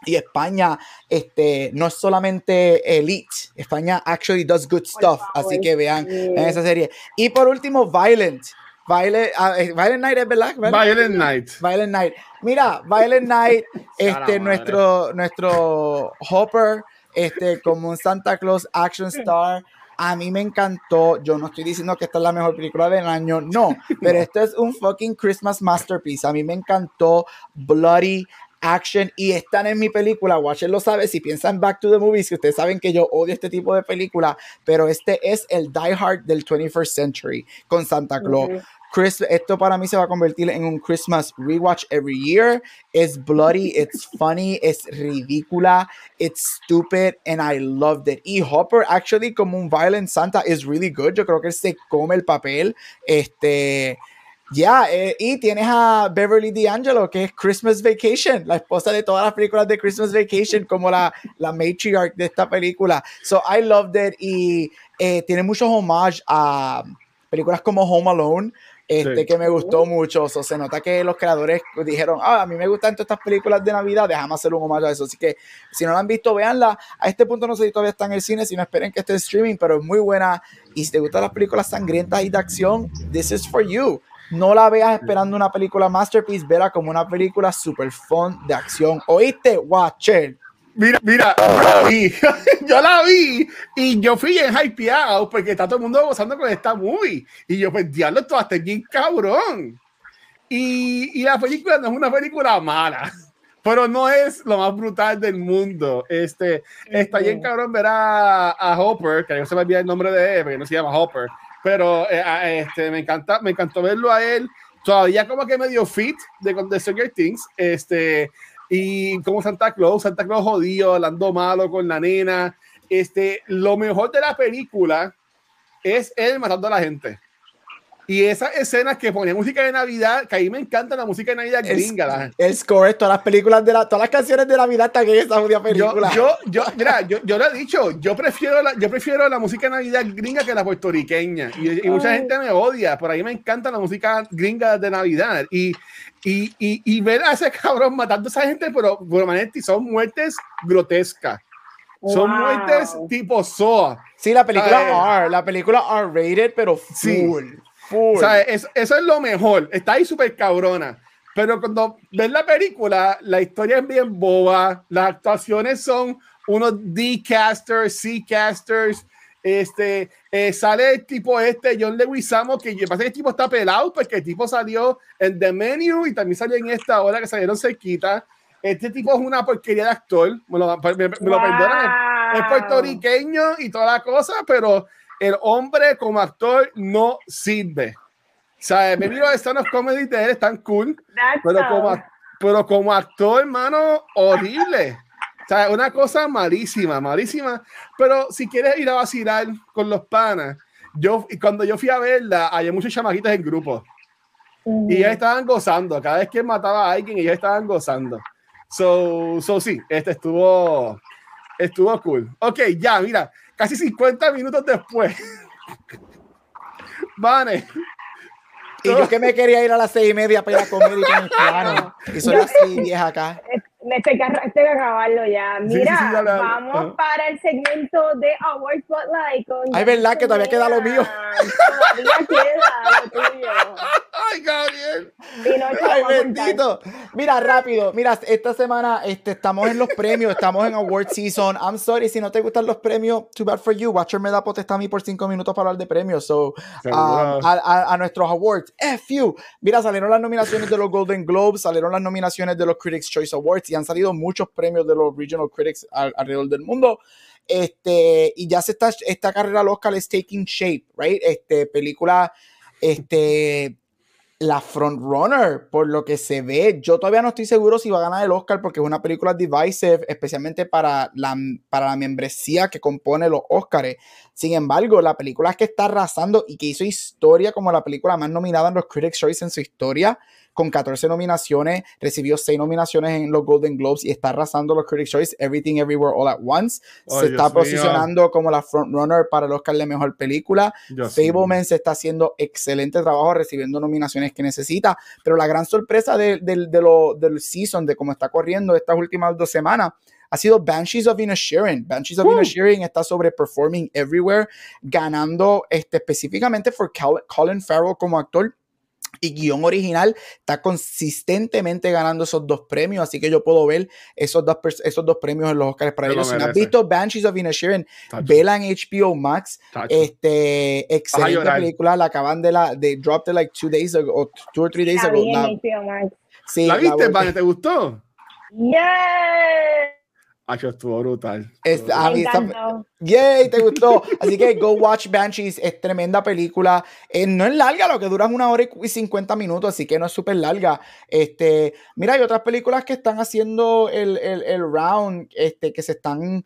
Y España este, no es solamente elite, España actually does good stuff, así que vean en esa serie. Y por último, Violent. Violent, uh, Violent Night es verdad. Violent, Night. Violent Night. Mira, Violent Night, este, nuestro, nuestro Hopper, este, como un Santa Claus Action Star. A mí me encantó. Yo no estoy diciendo que esta es la mejor película del año, no, pero esto es un fucking Christmas masterpiece. A mí me encantó. Bloody action y están en mi película. Watcher lo sabe. Si piensan Back to the Movies, que ustedes saben que yo odio este tipo de película, pero este es el Die Hard del 21st Century con Santa Claus. Chris, esto para mí se va a convertir en un Christmas rewatch every year. It's bloody, it's funny, it's ridícula, it's stupid, and I loved it. Y Hopper, actually, como un violent Santa, is really good. Yo creo que él se come el papel. Este. Yeah, y tienes a Beverly D'Angelo, que es Christmas Vacation, la esposa de todas las películas de Christmas Vacation, como la, la matriarch de esta película. So I loved it y eh, tiene muchos homage a películas como Home Alone, este, que me gustó mucho. se nota que los creadores dijeron, ah, a mí me gustan todas estas películas de Navidad, déjame hacer un homage a eso. Así que si no la han visto, véanla. A este punto no sé si todavía está en el cine, si no esperen que esté en streaming, pero es muy buena. Y si te gustan las películas sangrientas y de acción, this is for you. No la veas esperando una película masterpiece, verla como una película super fun de acción. ¿Oíste? Watcher. Mira, mira, yo la vi, yo la vi y yo fui en hypeado porque está todo el mundo gozando con esta movie. Y yo, pues, diablo, esto hasta bien cabrón. Y, y, la película no es una película mala, pero no es lo más brutal del mundo. Este, está bien cabrón ver a, a Hopper, que no se me olvida el nombre de él, porque no se llama Hopper, pero eh, a- este, me encanta, me encantó verlo a él. Todavía como que medio fit de, de Stranger Things. Este, y como Santa Claus, Santa Claus jodido, hablando malo con la nena. Este, lo mejor de la película es él matando a la gente. Y esas escenas que ponía música de Navidad, que ahí me encanta la música de Navidad gringa. la- el score, es todas las películas de la, todas las canciones de Navidad están en esa jodida Yo, película. yo, yo, mira, yo, yo lo he dicho, yo prefiero la, yo prefiero la música de Navidad gringa que la puertorriqueña. Y, y mucha Ay. gente me odia, por ahí me encanta la música gringa de Navidad. Y, y, y, y ver a ese cabrón matando a esa gente, pero, pero Manetti, son muertes grotescas. Son Wow. muertes tipo Soa. sí, la película. R, la película R-rated, pero full. Sí. Full. O sea, es- eso es lo mejor. Está ahí súper cabrona. Pero cuando ves la película, la historia es bien boba. Las actuaciones son unos D-casters, C-casters. Este, eh, sale el tipo este, John Leguizamo, que yo pasa que el tipo está pelado porque el tipo salió en The Menu y también salió en esta hora que salieron cerquita. Este tipo es una porquería de actor. Me lo, me- me- me lo perdonan. Es Wow. puertorriqueño y toda la cosa, pero el hombre como actor no sirve. O sea, me miro de stand-up comedy de él, están cool, That's pero como, pero como actor, hermano, horrible. O sea, una cosa malísima, malísima. Pero si quieres ir a vacilar con los panas, yo, cuando yo fui a verla, había muchos chamaquitos en grupo. Y ellos estaban gozando. Cada vez que mataba a alguien, ellos estaban gozando. So, so sí, este estuvo, estuvo cool. Ok, ya, mira, casi 50 minutos después. Vane, y yo que me quería ir a las seis y media para ir a comer y con el plano. Y son las seis y diez acá. Me estoy que, acabarlo ya. Sí, Mira, sí, sí, dale, dale. vamos Ajá. para el segmento de Award Spotlight. Con Ay, ¿verdad? Que todavía queda lo mío. Todavía queda lo tuyo. ay, Gabriel. Pinocho, Ay, bendito. Mira, rápido. Mira, esta semana este, estamos en los premios, estamos en award season. I'm sorry, si no te gustan los premios, too bad for you. Watcher me da potestad a mí por cinco minutos para hablar de premios. So, um, a, a- a nuestros awards. F you. Mira, salieron las nominaciones de los Golden Globes, salieron las nominaciones de los Critics Choice Awards y han salido muchos premios de los Regional Critics al- alrededor del mundo. Este, y ya se está, esta carrera al Oscar es taking shape, right? Este, película, este, la frontrunner, por lo que se ve. Yo todavía no estoy seguro si va a ganar el Oscar porque es una película divisive, especialmente para la, para la membresía que compone los Oscars. Sin embargo, la película que está arrasando y que hizo historia como la película más nominada en los Critics' Choice en su historia, con 14 nominaciones, recibió 6 nominaciones en los Golden Globes y está arrasando los Critics' Choice Everything Everywhere All at Once. Se Dios está mío. posicionando como la frontrunner para el Oscar de Mejor Película. Fableman se está haciendo excelente trabajo recibiendo nominaciones que necesita, pero la gran sorpresa de, de- de lo- del season, de cómo está corriendo estas últimas dos semanas, ha sido Banshees of Inisherin. Banshees of. Inisherin está sobreperforming everywhere, ganando este, específicamente por Colin Farrell como actor. Y guion original está consistentemente ganando esos dos premios, así que yo puedo ver esos dos, esos dos premios en los Oscars para ellos. Si no has visto Banshees of Inisherin, vela en HBO Max. tacho. Este, excelente película, la acaban de la, de dropped it like two days ago, o two or three days La ago. vi en La- HBO Max. sí, ¿La la viste, Vane? ¿Te gustó? ¡Yeah! Acho, estuvo brutal. Es- a mí encantó. Yay, te gustó. Así que go watch Banshees, es tremenda película. Eh, no es larga, lo que dura es una hora y 50 minutos, así que no es súper larga. Este, mira, hay otras películas que están haciendo el, el, el round, este, que se están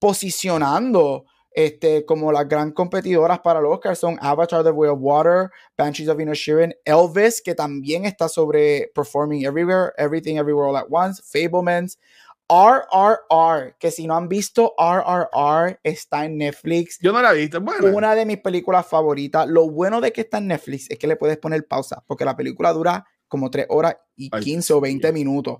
posicionando. Este, como las gran competidoras para los Oscar son Avatar The Way of Water, Banshees of Inisherin, Elvis, que también está sobre Performing Everywhere, Everything Everywhere All at Once, Fablemans, RRR, que si no han visto RRR, está en Netflix. Yo no la he visto. Bueno, Una de mis películas favoritas. Lo bueno de que está en Netflix es que le puedes poner pausa, porque la película dura como 3 horas y Ay, 15 o Dios 20 mío. minutos.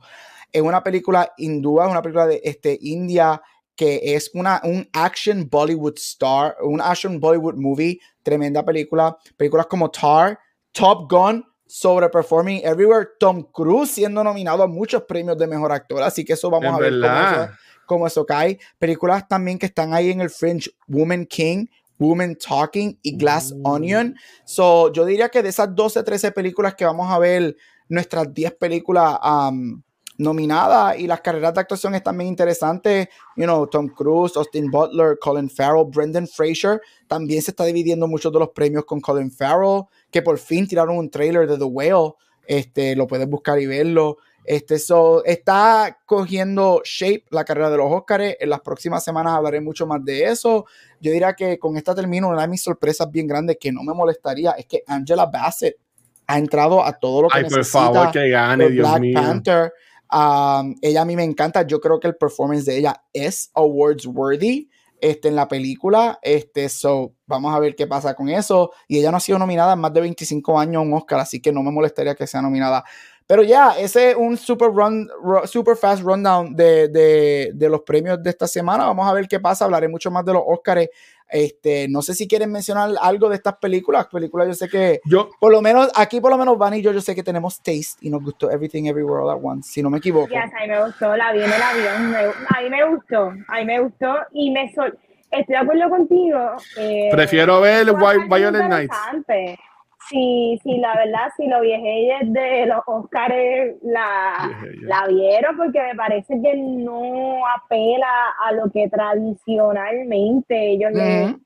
Es una película hindúa, es una película de este, India que es una, un action Bollywood star, un action Bollywood movie, tremenda película. Películas como Tar, Top Gun, sobre Performing Everywhere, Tom Cruise siendo nominado a muchos premios de mejor actor, así que eso vamos a ver cómo eso, cómo eso cae. Películas también que están ahí en el Fringe, Woman King, Woman Talking y Glass Mm. Onion. So, yo diría que de esas 12, 13 películas que vamos a ver, nuestras 10 películas um, nominada y las carreras de actuación están bien interesantes. You know, Tom Cruise, Austin Butler, Colin Farrell, Brendan Fraser. También se está dividiendo muchos de los premios con Colin Farrell, que por fin tiraron un trailer de The Whale. Este, lo puedes buscar y verlo. Este, so, está cogiendo shape la carrera de los Oscars. En las próximas semanas hablaré mucho más de eso. Yo diría que con esta termino una de mis sorpresas bien grandes que no me molestaría es que Angela Bassett ha entrado a todo lo que Ay, necesita por favor, que gane, Dios Black mío. Panther. Um, ella a mí me encanta. Yo creo que el performance de ella es awards worthy este, en la película. Este, so, vamos a ver qué pasa con eso. Y ella no ha sido nominada en más de 25 años a un Oscar, así que no me molestaría que sea nominada. Pero ya, ese es un super, run, ru- super fast rundown de, de, de los premios de esta semana. Vamos a ver qué pasa. Hablaré mucho más de los Oscars. Este, no sé si quieren mencionar algo de estas películas. Películas, yo sé que Yo, por lo menos, aquí por lo menos Van y yo, yo sé que tenemos taste y nos gustó Everything Everywhere All at Once, si no me equivoco. Yes, a mí me gustó, la vi en el avión, me- a mí me gustó, a mí me gustó y me sol estoy de acuerdo contigo. eh, Prefiero ver Violent Nights. Sí, sí, la verdad, si los viejeyes de los Oscars la, Viejeyes. la vieron porque me parece que no apela a lo que tradicionalmente ellos le,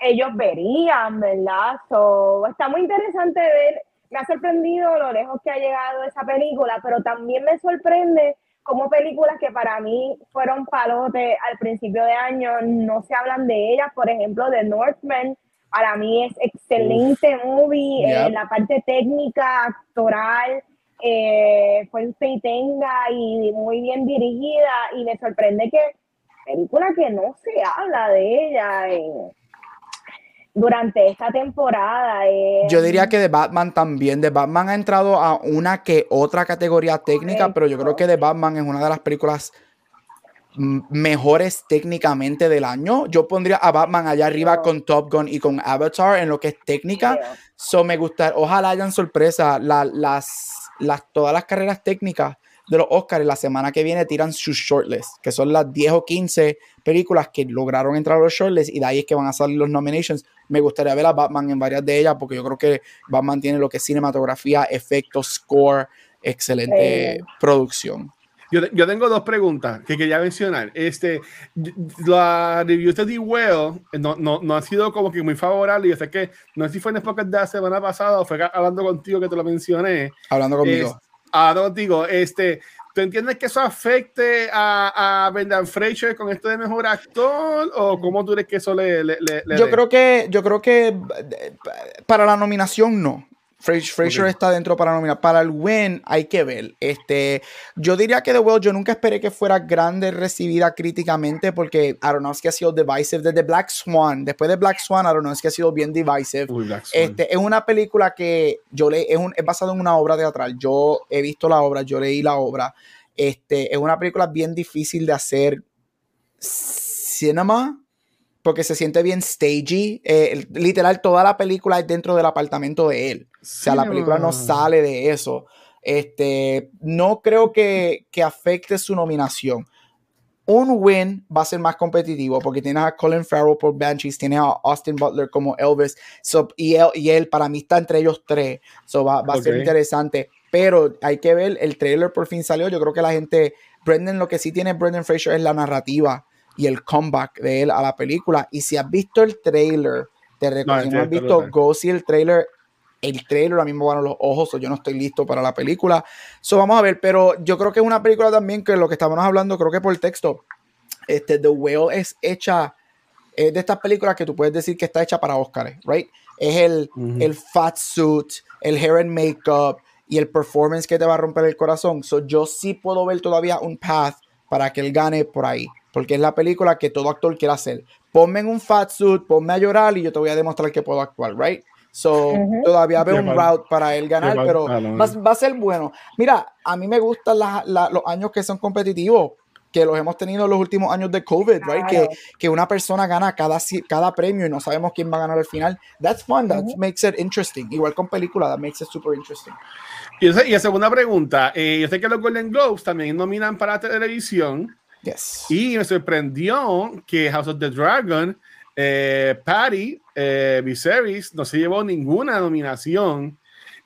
ellos verían, ¿verdad? So, está muy interesante ver, me ha sorprendido lo lejos que ha llegado esa película, pero también me sorprende como películas que para mí fueron palote al principio de año, no se hablan de ellas, por ejemplo, The Northman, para mí es excelente movie, eh, la parte técnica, actoral, eh, fuerte y tenga y muy bien dirigida, y me sorprende que película que no se habla de ella durante esta temporada. eh, Yo diría que The Batman también. The Batman ha entrado a una que otra categoría técnica, pero yo creo que The Batman es una de las películas mejores técnicamente del año. Yo pondría a Batman allá arriba con Top Gun y con Avatar en lo que es técnica. So me gusta, ojalá hayan sorpresa. La- las, las, todas las carreras técnicas de los Oscars la semana que viene tiran sus shortlist, que son las 10 o 15 películas que lograron entrar a los shortlists y de ahí es que van a salir los nominations. Me gustaría ver a Batman en varias de ellas porque yo creo que Batman tiene lo que es cinematografía, efectos, score, excelente Sí. producción. Yo, yo tengo dos preguntas que quería mencionar. Este, la review de The Well no, no, no ha sido como que muy favorable. Yo sé que no sé si fue en el podcast de la semana pasada o fue hablando contigo que te lo mencioné. Hablando conmigo. Es- Ahora contigo, este, ¿tú entiendes que eso afecte a, a Brendan Fraser con esto de mejor actor? ¿O cómo tú crees que eso le, le, le- yo dé? creo que yo creo que eh, para la nominación no. Fra- Fraser está dentro para nominar. Para el win hay que ver. Este, yo diría que The Well, yo nunca esperé que fuera grande recibida críticamente porque Aronofsky ha sido divisive desde Black Swan. Después de Black Swan, Aronofsky ha sido bien divisive. Uy. Este, es una película que yo le es, un, es basada en una obra teatral. Yo he visto la obra, yo leí la obra. Este, es una película bien difícil de hacer cinema porque se siente bien stagey. Eh, literal, toda la película es dentro del apartamento de él. O sea, la película no sale de eso. Este, no creo que, que afecte su nominación. Un win va a ser más competitivo porque tienes a Colin Farrell por Banshees, tienes a Austin Butler como Elvis, so, y, él, y él para mí está entre ellos tres, so va, va a ser interesante. Pero hay que ver, el trailer por fin salió. Yo creo que la gente, Brendan, lo que sí tiene Brendan Fraser es la narrativa y el comeback de él a la película. Y si has visto el trailer, te recomiendo, el si no has visto, go see el trailer. El trailer a mí me van los ojos, o yo no estoy listo para la película. So vamos a ver, pero yo creo que es una película también que lo que estábamos hablando, creo que por texto, este, The Whale es hecha, es de estas películas que tú puedes decir que está hecha para Oscars, right? Es el, Ujú. el fat suit, el hair and makeup y el performance que te va a romper el corazón. So yo sí puedo ver todavía un path para que él gane por ahí, porque es la película que todo actor quiere hacer. Ponme en un fat suit, ponme a llorar y yo te voy a demostrar que puedo actuar, right? So, todavía veo Qué un mal. route para él ganar, mal. pero Ah, va, a ser bueno. Mira, a mí me gustan la- la- los años que son competitivos, que los hemos tenido en los últimos años de COVID, right? Que, una persona gana cada, premio y no sabemos quién va a ganar al final. That's fun, that makes it interesting. Igual con película, that makes it super interesting. Y, esa- y la segunda pregunta, eh, yo sé que los Golden Globes también nominan para televisión Yes. y me sorprendió que House of the Dragon, eh, Patty eh, Viserys no se llevó ninguna nominación.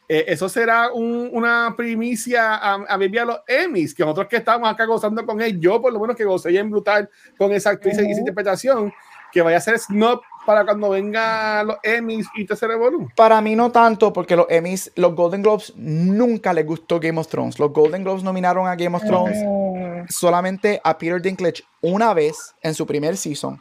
eh, eso será un, una primicia a, a a los Emmys, que nosotros que estamos acá gozando con él, yo por lo menos que gocé en brutal con esa actriz y esa interpretación, que vaya a ser snob para cuando venga los Emmys y te volumen. Para mí no tanto, porque los Emmys, los Golden Globes nunca les gustó Game of Thrones. Los Golden Globes nominaron a Game of Thrones solamente a Peter Dinklage una vez en su primer season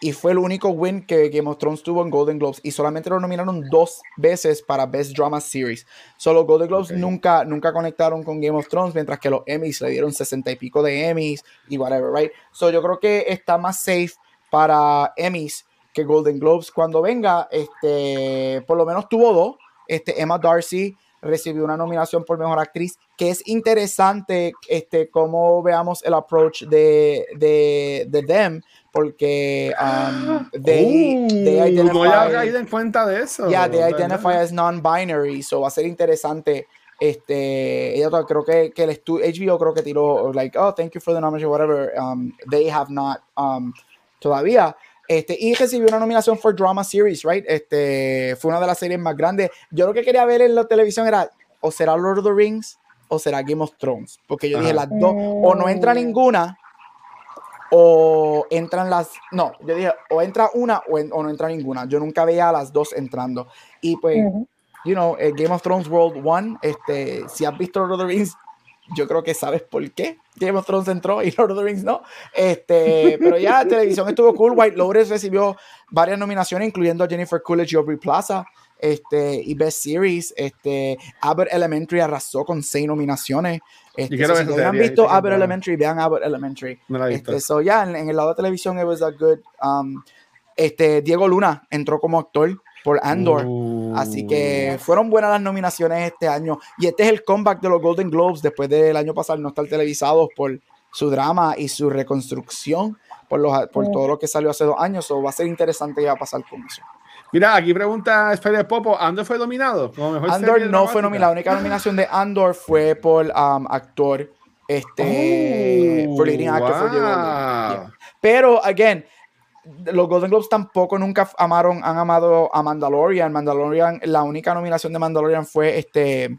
y fue el único win que Game of Thrones tuvo en Golden Globes y solamente lo nominaron dos veces para Best Drama Series. Solo Golden Globes nunca, nunca conectaron con Game of Thrones, mientras que los Emmys le dieron sesenta y pico de Emmys y whatever, right? So yo creo que está más safe para Emmys que Golden Globes. Cuando venga, este, por lo menos tuvo dos. Este, Emma Darcy recibió una nominación por mejor actriz, que es interesante este, cómo veamos el approach de, de, de them, porque um, they, they identify, no había caído en cuenta de eso. Yeah, they identify as non-binary, so va a ser interesante. Este, ella creo que, que el HBO creo que tiró, like, oh, thank you for the nomination, whatever. Um, they have not um, todavía. Este, y recibió una nominación for Drama Series, right? Este, fue una de las series más grandes. Yo lo que quería ver en la televisión era, o será Lord of the Rings, o será Game of Thrones. Porque yo dije, las dos, o no entra ninguna, o entran las. No, yo dije, o entra una o, no entra ninguna. Yo nunca veía a las dos entrando. Y pues, you know, eh, Game of Thrones World One, este, si has visto Lord of the Rings, yo creo que sabes por qué Game of Thrones entró y Lord of the Rings no. Este, pero ya, televisión estuvo cool. White Lotus recibió varias nominaciones, incluyendo a Jennifer Coolidge y Aubrey Plaza. Este, y Best Series, este, Abbott Elementary arrasó con seis nominaciones. Este, si no han visto Abbott Elementary, vean Abbott Elementary. este, so, ya, en, el lado de televisión, it was a good. Um, este, Diego Luna entró como actor por Andor. Así que uh. fueron buenas las nominaciones este año. Y este es el comeback de los Golden Globes después del año pasado no estar televisados por su drama y su reconstrucción, por, los, por todo lo que salió hace dos años. o va a ser interesante qué va a pasar con eso. Mira, aquí pregunta Spider Popo, ¿Andor fue nominado? Andor no fue nominado, la única nominación de Andor fue por um, actor, este, por leading actor Pero, again, los Golden Globes tampoco nunca amaron, han amado a Mandalorian. Mandalorian, la única nominación de Mandalorian fue este,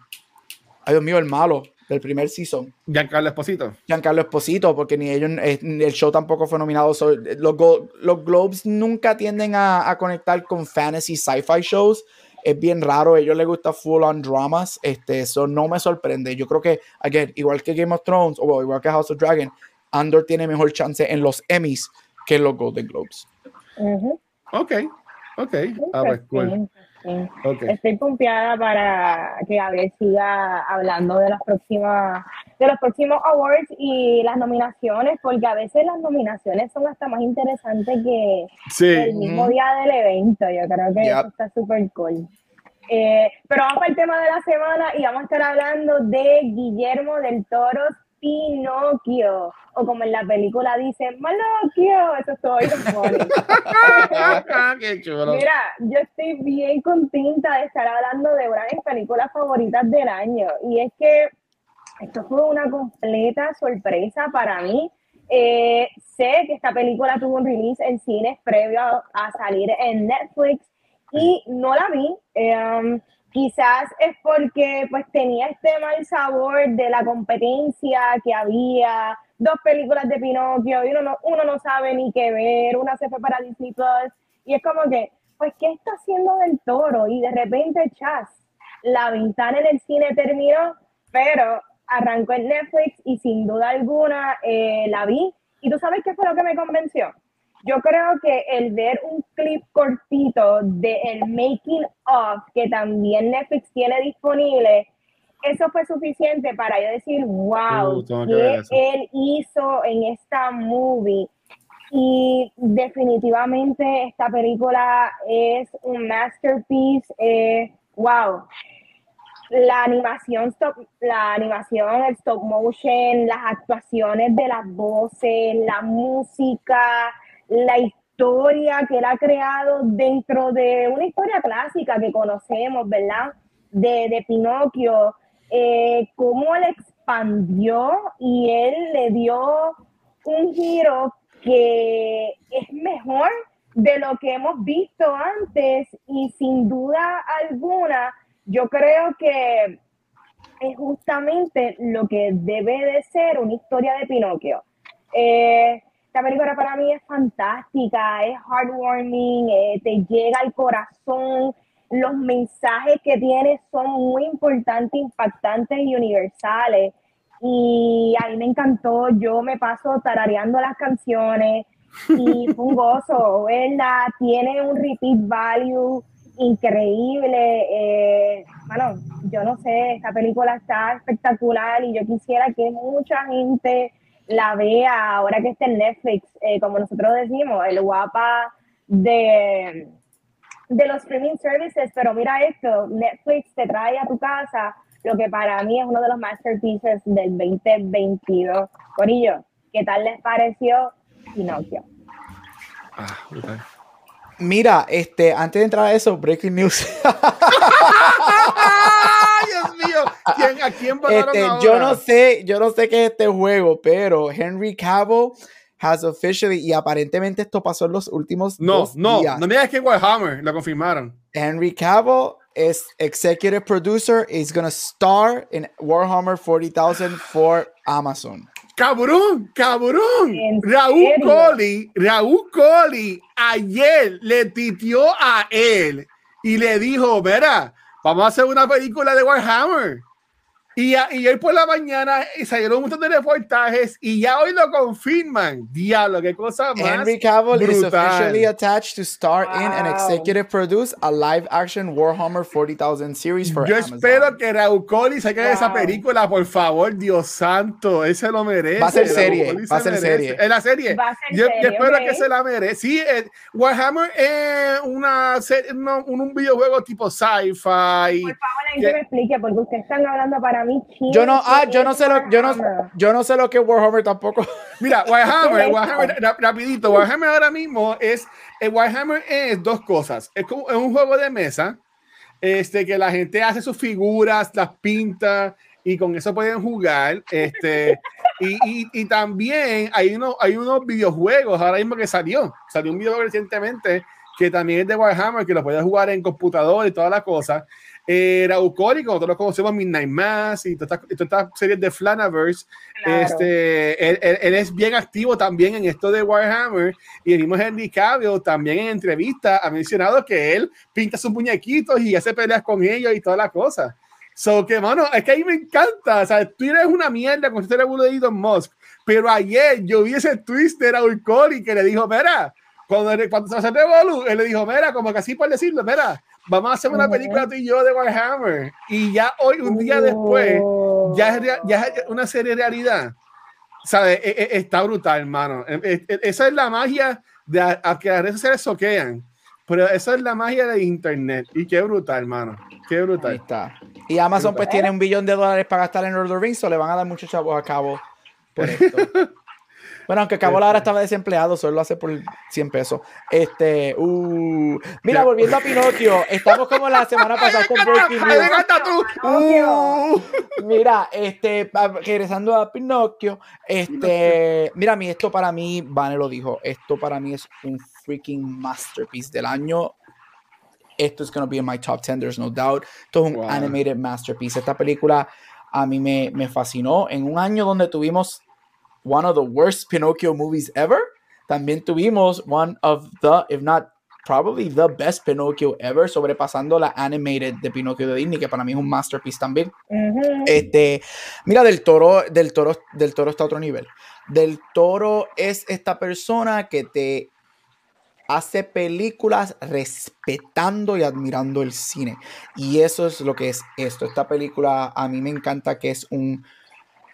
ay Dios mío, el malo del primer season. Giancarlo Esposito. Giancarlo Esposito, porque ni ellos, eh, el show tampoco fue nominado. los, los, Globes nunca tienden a, conectar con fantasy sci-fi shows. Es bien raro, a ellos les gusta full on dramas. Este, eso no me sorprende. Yo creo que, again, igual que Game of Thrones o igual que House of Dragon, Andor tiene mejor chance en los Emmys que los Golden Globes. Ok, ok. Ah, pues, Estoy confiada para que Gabriel siga hablando de las próximas, de los próximos awards y las nominaciones, porque a veces las nominaciones son hasta más interesantes que el mismo día del evento. Yo creo que eso está súper cool. Eh, pero vamos para el tema de la semana y vamos a estar hablando de Guillermo del Toro Pinocchio, o como en la película dicen, Malocchio, eso es todo Qué chulo. Mira, yo estoy bien contenta de estar hablando de una de mis películas favoritas del año, y es que esto fue una completa sorpresa para mí. Eh, sé que esta película tuvo un release en cines previo a, salir en Netflix y no la vi. Eh, Quizás es porque pues tenía este mal sabor de la competencia que había, dos películas de Pinocchio y uno no, uno no sabe ni qué ver, una se fue para Disney Plus y es como que, pues, ¿qué está haciendo del toro? Y de repente, chas, la ventana en el cine terminó, pero arrancó en Netflix y sin duda alguna eh, la vi. ¿Y tú sabes qué fue lo que me convenció? Yo creo que el ver un clip cortito de el making of que también Netflix tiene disponible, eso fue suficiente para yo decir, wow, uh, ¿qué él hizo en esta movie? Y definitivamente esta película es un masterpiece. Eh, wow. La animación, stop, la animación, el stop motion, las actuaciones de las voces, la música, la historia que él ha creado dentro de una historia clásica que conocemos, ¿verdad? De, de Pinocchio, eh, cómo él expandió y él le dio un giro que es mejor de lo que hemos visto antes y sin duda alguna yo creo que es justamente lo que debe de ser una historia de Pinocchio. Eh, esta película para mí es fantástica, es heartwarming, eh, te llega al corazón, los mensajes que tiene son muy importantes, impactantes y universales. Y a mí me encantó, yo me paso tarareando las canciones y fue un gozo, ¿verdad? Tiene un repeat value increíble. Eh, bueno, yo no sé, esta película está espectacular y yo quisiera que mucha gente la vea ahora que está en Netflix, eh, como nosotros decimos, el guapa de, de los streaming services, pero mira esto, Netflix te trae a tu casa lo que para mí es uno de los masterpieces del 2022. Corillo, ¿qué tal les pareció Pinocchio? Ah, Mira, este, antes de entrar a eso, breaking news. ¿Quién, ¿a quién este, Yo no sé, yo no sé qué es este juego, pero Henry Cavill has officially y aparentemente esto pasó en los últimos no, dos no, días. No, no me que Warhammer lo confirmaron. Henry Cavill es executive producer, is gonna star in Warhammer 40,000 for Amazon. Cabrón, cabrón. Raúl Coley, Raúl Coley ayer le titió a él y le dijo, verá, vamos a hacer una película de Warhammer. Y, y hoy por la mañana salieron un montón de reportajes y ya hoy lo confirman. Diablo, qué cosa más. Henry Cavill brutal. is officially attached to star wow. in and executive produce a live action Warhammer 40,000 series for Yo Amazon. espero que Raúl Coley saque wow. esa película, por favor, Dios santo. Él se lo merece. Va a ser serie. Va a ser serie. En la serie. Va a ser yo, serie, yo espero okay. que se la merece. Sí, eh, Warhammer es una serie, no, un, un, videojuego tipo sci-fi. Por favor, alguien que me explique, porque ustedes están hablando para mí. Yo no, ah, yo no sé lo, yo no, yo no sé lo que es Warhammer tampoco. Mira, Warhammer, Warhammer, rapidito, Warhammer ahora mismo es, el Warhammer es dos cosas. Es, como, es un juego de mesa, este, que la gente hace sus figuras, las pinta y con eso pueden jugar. Este, y, y, y, también hay, uno, hay unos videojuegos ahora mismo que salió. Salió un videojuego recientemente que también es de Warhammer, que lo puedes jugar en computador y todas las cosas. Eh, Raúl como todos conocemos, Midnight Mass y todas estas esta series de Flanaverse. Claro. Este, él, él, él, es bien activo también en esto de Warhammer. Y el mismo Henry Cavill también en entrevista ha mencionado que él pinta sus muñequitos y hace peleas con ellos y todas las cosas. So que, mano, es que a mí me encanta. O sea, Twitter es una mierda con este revuelo de Elon Musk. Pero ayer yo vi ese twist de Raúl que le dijo, mira, cuando, cuando se hace Revolu, él le dijo, mira, como que así por decirlo, mira, vamos a hacer una película tú y yo de Warhammer. Y ya hoy, un día después, ya es, ya es una serie de realidad. ¿Sabes? E, e, está brutal, hermano. E, esa es la magia de a, a que las redes sociales soquean. Pero esa es la magia de internet. Y qué brutal, hermano. Qué brutal. Ahí está. Y Amazon pues tiene un billón de dólares para gastar en Lord of the Rings, o le van a dar muchos chavos a cabo por esto. Bueno, aunque Cabo ahora estaba desempleado, solo lo hace por 100 pesos. Este, uh, mira, volviendo a Pinocchio, estamos como la semana pasada con Breaking News. Uh, mira, este, regresando a Pinocchio, este, mira, mi esto para mí, Vane lo dijo, esto para mí es un freaking masterpiece del año. Esto es going to be in my top 10, there's no doubt. Esto es un wow. animated masterpiece. Esta película a mí me, me fascinó en un año donde tuvimos one of the worst Pinocchio movies ever. También tuvimos one of the, if not probably the best Pinocchio ever, sobrepasando la animated de Pinocchio de Disney, que para mí es un masterpiece también. Uh -huh. Este, mira, del toro, del toro, del toro está a otro nivel. Del toro es esta persona que te hace películas respetando y admirando el cine. Y eso es lo que es esto. Esta película a mí me encanta que es un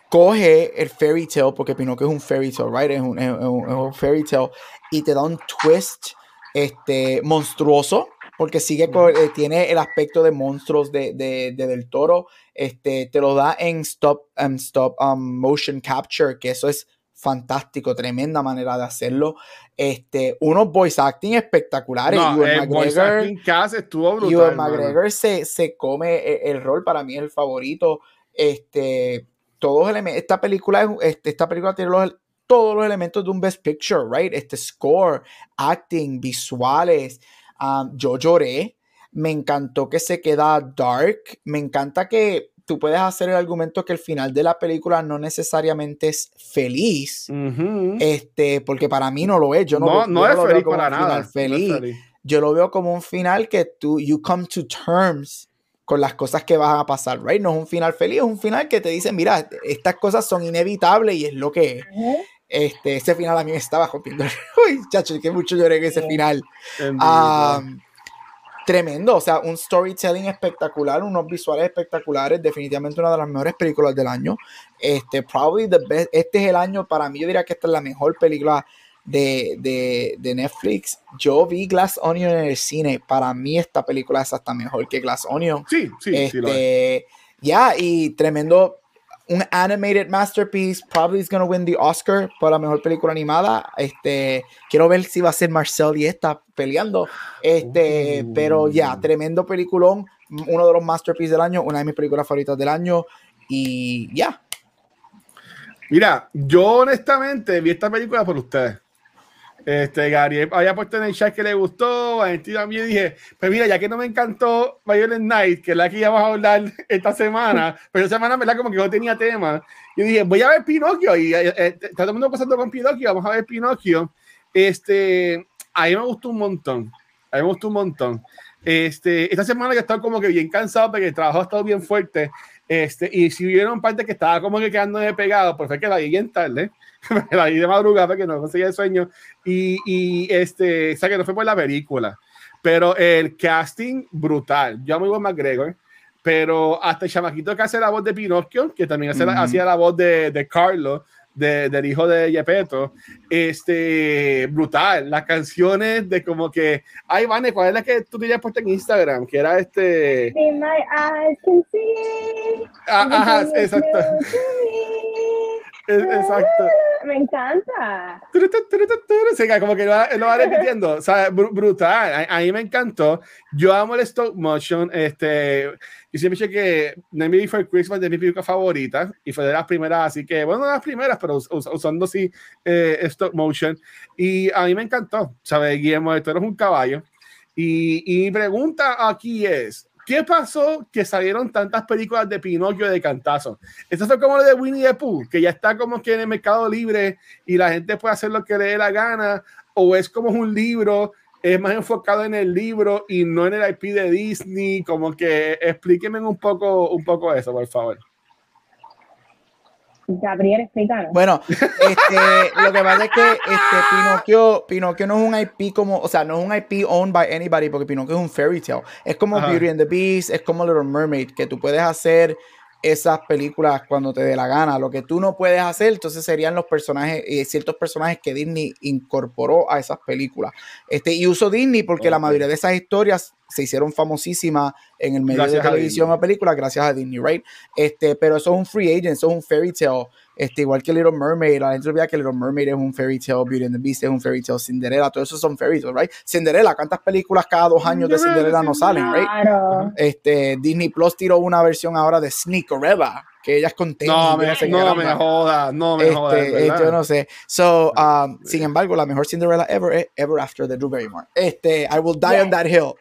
coge el fairy tale, porque Pinocchio es un fairy tale, right? Es un, es un, es un fairy tale, y te da un twist este, monstruoso, porque sigue con, eh, tiene el aspecto de monstruos de, de, de, del toro, este, te lo da en stop, um, stop um, motion capture, que eso es fantástico, tremenda manera de hacerlo. Este, unos voice acting espectaculares. No, el McGregor, voice acting cast estuvo brutal. Ewan McGregor se, se come el, el, rol, para mí es el favorito. Este, todos elementos, esta película, este, esta película tiene los, todos los elementos de un Best Picture, right? Este score, acting, visuales. Um, yo lloré. Me encantó que se queda dark. Me encanta que tú puedes hacer el argumento que el final de la película no necesariamente es feliz. Este, porque para mí no lo es. Yo no, no, yo es lo veo feliz como para un final nada. feliz. No feliz. Yo lo veo como un final que tú, you come to terms con las cosas que van a pasar, right? No es un final feliz, es un final que te dice, mira, estas cosas son inevitables y es lo que es. Este, ese final a mí me estaba rompiendo. Uy, chacho, que mucho lloré en ese final. Ah, tremendo, o sea, un storytelling espectacular, unos visuales espectaculares, definitivamente una de las mejores películas del año. Este, probably the best, este es el año, para mí yo diría que esta es la mejor película de, de, de Netflix. Yo vi Glass Onion en el cine, para mí esta película es hasta mejor que Glass Onion. sí, sí, sí. Este, ya, y tremendo, un animated masterpiece, probably is gonna win the Oscar por la mejor película animada. Este, quiero ver si va a ser Marcel y esta peleando. Este, Uh. pero ya, tremendo peliculón, uno de los masterpieces del año, una de mis películas favoritas del año. Y ya, Mira, yo honestamente vi esta película por ustedes. Este, Gabriel había puesto en el chat que le gustó, a también dije, pues mira, ya que no me encantó Violent Night, que es la que ya vamos a hablar esta semana, pero esta semana, ¿verdad? Como que no tenía tema. Yo dije, voy a ver Pinocchio, y eh, eh, está todo el mundo pasando con Pinocchio, vamos a ver Pinocchio. Este, a mí me gustó un montón, a mí me gustó un montón. Este, esta semana que he estado como que bien cansado porque el trabajo ha estado bien fuerte. Este, y si vieron parte que estaba como que quedándome pegado, pues fue que la vi bien tarde, la vi de madrugada porque no conseguía el sueño. Y, y este, o sea que no fue por la película, pero el casting brutal. Yo amo Iwan McGregor, pero hasta el chamaquito que hace la voz de Pinocchio, que también hace la- Ujú. hacía la voz de, de Carlo, de- del hijo de Gepetto, este, brutal. Las canciones de como que, ay, Vane, ¿cuál es la que tú tenías puesta en Instagram? Que era este, See my eyes can see. ah, ajá, exacto, exacto. Me encanta. Sea, como que lo va, lo va repitiendo. O sea, br- brutal. A, a mí me encantó. Yo amo el stop motion. Este, yo siempre dicho que Nightmare Before Christmas es de mi película favorita y fue de las primeras, así que, bueno, no las primeras, pero us- us- usando sí eh, stop motion. Y a mí me encantó. ¿Sabes? Guillermo del Toro es un caballo. Y, y mi pregunta aquí es. ¿Qué pasó que salieron tantas películas de Pinocchio de cantazo? Esto fue como lo de Winnie the Pooh, que ya está como que en el mercado libre y la gente puede hacer lo que le dé la gana, o es como un libro, es más enfocado en el libro y no en el IP de Disney, como que explíquenme un poco, un poco eso, por favor. Gabriel, explícanos. Bueno, este, lo que pasa es que este, Pinocchio, Pinocchio no es un IP como, o sea, no es un IP owned by anybody porque Pinocchio es un fairy tale. Es como Ajá. Beauty and the Beast, es como Little Mermaid, que tú puedes hacer esas películas cuando te dé la gana. Lo que tú no puedes hacer, entonces serían los personajes, eh, ciertos personajes que Disney incorporó a esas películas. Este, y uso Disney porque la mayoría de esas historias se hicieron famosísimas en el medio Gracias de televisión o películas gracias a Disney, right? Este, pero eso es un free agent, eso es un fairy tale. Este, igual que Little Mermaid, la gente olvida que Little Mermaid es un fairy tale, Beauty and the Beast es un fairy tale, Cinderella, todo eso son fairy tales, right? Cinderella, ¿cuántas películas cada dos años de Cinderella no salen, right? Claro. Este, Disney Plus tiró una versión ahora de Sneakerella, que ella es con tenis, No, me, no me joda, no me joda. Este, eh, yo no sé. So, um, sin embargo, la mejor Cinderella ever es Ever After de Drew Barrymore. Este, I will die on that hill.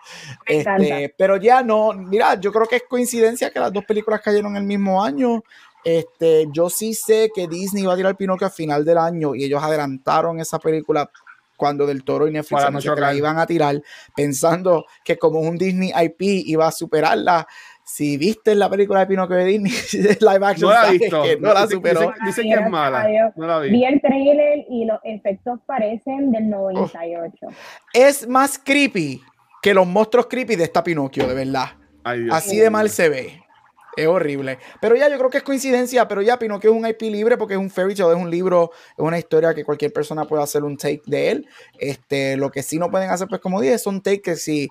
Este, pero ya no, mira, yo creo que es coincidencia que las dos películas cayeron el mismo año. Este, yo sí sé que Disney va a tirar Pinocchio al final del año y ellos adelantaron esa película cuando Del Toro y Netflix no que la iban a tirar, pensando que como es un Disney IP iba a superarla. Si viste la película de Pinocchio de Disney, live action, No la visto. que no la superó. Dicen, dicen que es mala. No la vi. Vi el trailer y los efectos parecen del 98. es más creepy que los monstruos creepy de esta Pinocchio, de verdad. Ay, Dios Así de mal se ve. Es horrible. Pero ya yo creo que es coincidencia, pero ya Pinocchio es un IP libre porque es un fairy tale, es un libro, es una historia que cualquier persona puede hacer un take de él. Este, lo que sí no pueden hacer, pues como dije, son takes que sí.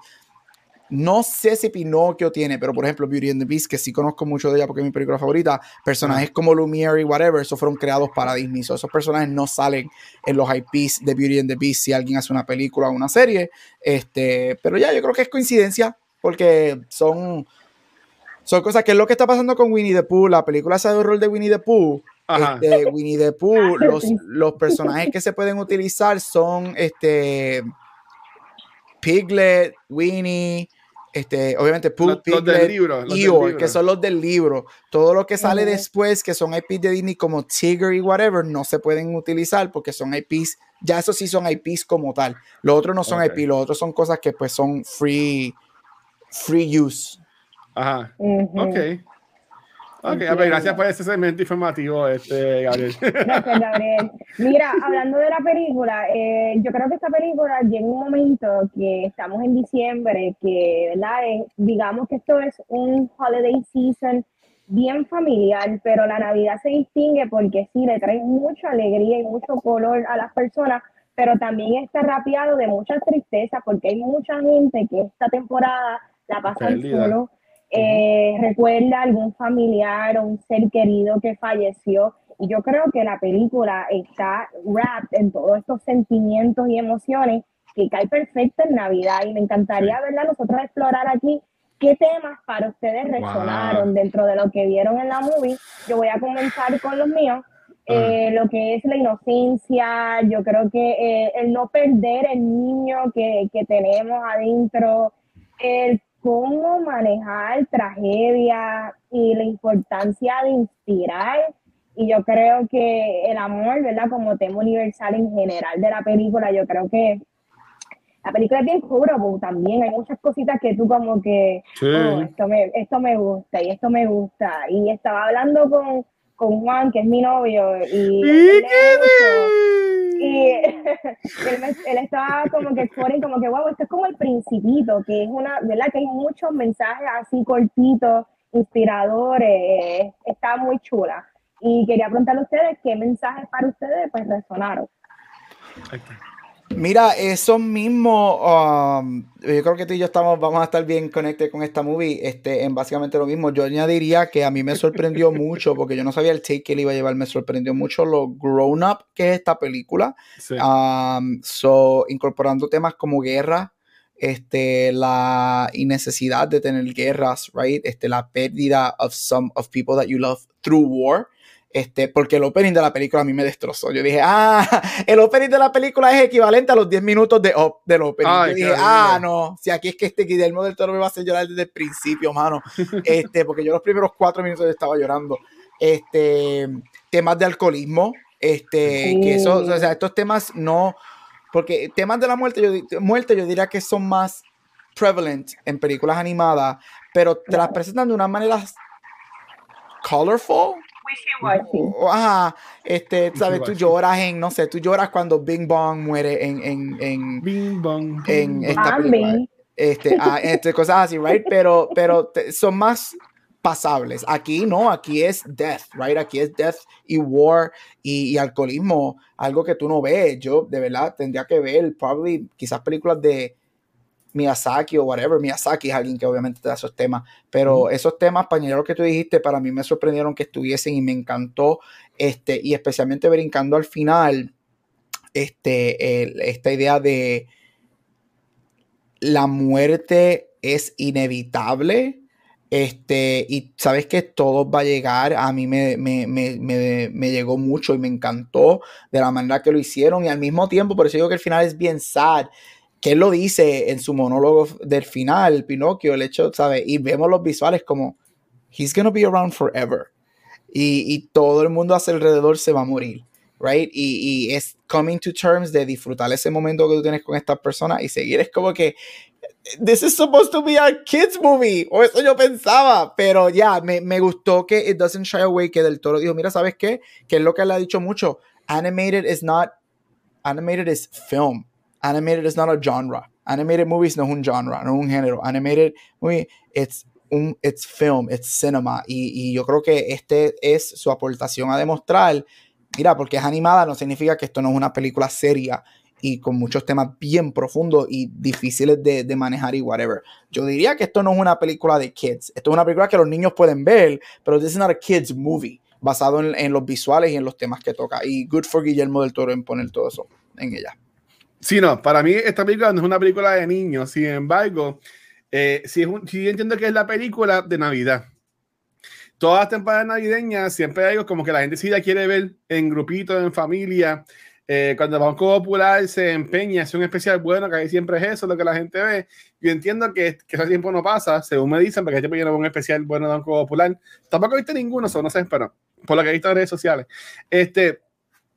No sé si Pinocchio tiene, pero por ejemplo, Beauty and the Beast, que sí conozco mucho de ella porque es mi película favorita, personajes como Lumiere y whatever, esos fueron creados para Disney. So, esos personajes no salen en los IPs de Beauty and the Beast si alguien hace una película o una serie. Este, pero ya, yo creo que es coincidencia porque son, son cosas que es lo que está pasando con Winnie the Pooh, la película de horror de Winnie the Pooh. Este, Winnie the Pooh, los, los personajes que se pueden utilizar son este Piglet, Winnie, este, obviamente Pooh, Piglet, libro. Eeyore, libro. que son los del libro. Todo lo que sale después, que son IPs de Disney como Tigger y whatever, no se pueden utilizar porque son IPs, ya esos sí son IPs como tal. Los otros no son Ok. IP, los otros son cosas que pues son free, free use. Ajá. Ujú. Ok. Ok, a ver, Entiendo. gracias por ese segmento informativo, este, Gabriel. Gracias, Gabriel. Mira, hablando de la película, eh, yo creo que esta película llega un momento que estamos en diciembre, que, ¿verdad? Es- digamos que esto es un holiday season bien familiar, pero la Navidad se distingue porque sí, le trae mucha alegría y mucho color a las personas, pero también está rapeado de mucha tristeza porque hay mucha gente que esta temporada la pasa solo, eh, recuerda algún familiar o un ser querido que falleció. Y yo creo que la película está wrapped en todos estos sentimientos y emociones que cae perfecto en Navidad. Y me encantaría, ¿verdad?, nosotros explorar aquí qué temas para ustedes resonaron dentro de lo que vieron en la movie. Yo voy a comenzar con los míos. Eh, lo que es la inocencia, yo creo que eh, el no perder el niño que, que tenemos adentro, el cómo manejar tragedia y la importancia de inspirar. Y yo creo que el amor, ¿verdad? Como tema universal en general de la película, yo creo que la película es bien curable también. Hay muchas cositas que tú como que, Sí. oh, esto, me, esto me gusta y esto me gusta. Y estaba hablando con, con Juan, que es mi novio, y... él. Y él, me- él estaba como que exploring, como que, wow, esto es como el principito, que es una, ¿verdad? Que hay muchos mensajes así cortitos, inspiradores, está muy chula. Y quería preguntarle a ustedes qué mensajes para ustedes pues resonaron. Mira, eso mismo, um, yo creo que tú y yo estamos, vamos a estar bien conectados con esta movie, este, en básicamente lo mismo. Yo añadiría que a mí me sorprendió mucho, porque yo no sabía el take que él iba a llevar, me sorprendió mucho lo grown up que es esta película. Sí. Um, so, incorporando temas como guerra, este, la innecesidad de tener guerras, right? Este, la pérdida of some of people that you love through war. Este, porque el opening de la película a mí me destrozó. Yo dije, ah, el opening de la película es equivalente a los 10 minutos de op- del opening. Ay, Yo ah, no, si aquí es que este Guillermo del Toro me va a hacer llorar desde el principio, mano. Este, porque yo los primeros cuatro minutos estaba llorando. Este, temas de alcoholismo, este, Sí. que eso, o sea, estos temas no, porque temas de la muerte, yo, muerte, yo diría que son más prevalent en películas animadas, pero te las presentan de una manera colorful. O- Ajá, este, sabes, tú lloras en, no sé, tú lloras cuando Bing Bong muere en, en, en, Bing bong. en esta película. Este, ah, este, cosas así, right? Pero, pero te- son más pasables. Aquí no, aquí es death, right? Aquí es death y war y, y alcoholismo, algo que tú no ves. Yo, de verdad, tendría que ver, probably, quizás películas de Miyazaki o whatever. Miyazaki es alguien que obviamente te da esos temas, pero esos temas, pañero, que tú dijiste, para mí me sorprendieron que estuviesen y me encantó, este, y especialmente brincando al final, este, el- esta idea de la muerte es inevitable. Este, y sabes que todo va a llegar. A mí me, me, me, me, me llegó mucho y me encantó de la manera que lo hicieron. Y al mismo tiempo, por eso digo que el final es bien sad. Que él lo dice en su monólogo del final, Pinocchio, el hecho, ¿sabes? Y vemos los visuales como, he's gonna be around forever. Y, y todo el mundo a su alrededor se va a morir, right? Y, y es coming to terms de disfrutar ese momento que tú tienes con estas personas y seguir. Es como que, this is supposed to be a kids movie, o eso yo pensaba, pero ya, me, me gustó que it doesn't shy away, que Del Toro dijo, mira, ¿sabes qué? Que es lo que él ha dicho mucho, animated is not, animated is film, animated is not a genre, animated movies no es un genre, no es un género, animated movie, it's un, it's film, it's cinema, y, y yo creo que este es su aportación a demostrar, mira, porque es animada no significa que esto no es una película seria, y con muchos temas bien profundos y difíciles de, de, manejar y whatever. Yo diría que esto no es una película de kids, esto es una película que los niños pueden ver, pero this is not a kids movie, basado en, en los visuales y en los temas que toca. Y good for Guillermo del Toro en poner todo eso en ella. Sí, no, para mí esta película no es una película de niños, sin embargo, eh, sí, entiendo que es la película de Navidad. Todas las temporadas navideñas siempre hay algo como que la gente sí la quiere ver en grupitos, en familia. eh, cuando el Banco Popular se empeña, es un especial bueno, que ahí siempre es eso lo que la gente ve. Yo entiendo que, que ese tiempo no pasa, según me dicen, porque yo no un especial bueno de Banco Popular. Tampoco he ninguno, eso no sé, pero por lo que he visto en redes sociales. Este,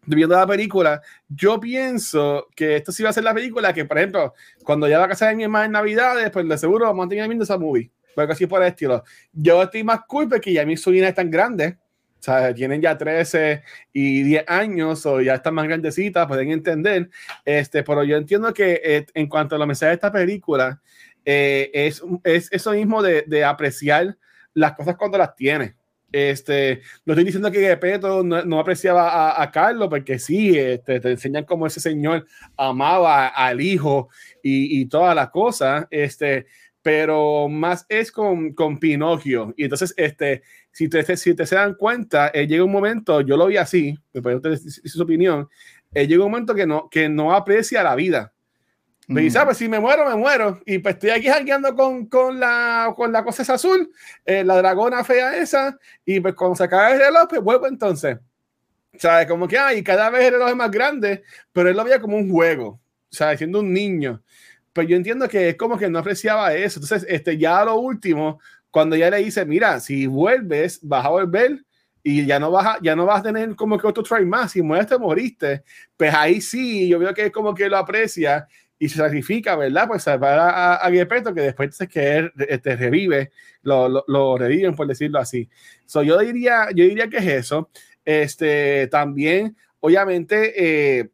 viendo la película, yo pienso que esto sí va a ser la película que, por ejemplo, cuando ya va a casa de mi hermana en Navidades, pues de seguro vamos a tener viendo esa movie. Porque así por el estilo. Yo estoy más cool porque ya mis sobrinas están grandes o sea, tienen ya 13 y 10 años o ya están más grandecitas, pueden entender. Este, pero yo entiendo que eh, en cuanto a los mensajes de esta película, eh, es, es, eso mismo de, de, apreciar las cosas cuando las tiene. Este, no estoy diciendo que Gepeto no, apreciaba a, a, Carlos, porque sí, este, te enseñan cómo ese señor amaba al hijo y, y todas las cosas. Este, pero más es con, con Pinocchio. Y entonces, este, si te, si te se dan cuenta, eh, llega un momento, yo lo vi así, me usted su opinión, eh, llega un momento que no, que no aprecia la vida. Me dice, ah, pues si me muero, me muero. Y pues estoy aquí jangueando con, con, la, con la cosa esa azul, eh, la dragona fea esa, y pues cuando se acaba el reloj, pues vuelvo entonces. ¿Sabes? Como que, ay, cada vez el reloj es más grande, pero él lo veía como un juego, ¿sabes? Siendo un niño. Pues yo entiendo que es como que no apreciaba eso. Entonces, este, ya lo último, cuando ya le dice, mira, si vuelves, vas a volver y ya no vas a, ya no vas a tener como que otro try más, si mueres te moriste, pues ahí sí, yo veo que es como que lo aprecia y se sacrifica, ¿verdad? Pues salvar a, a, que después de que este, revive, lo, lo, reviven, por decirlo así. So, yo, diría, yo diría que es eso. Este, también, obviamente, eh,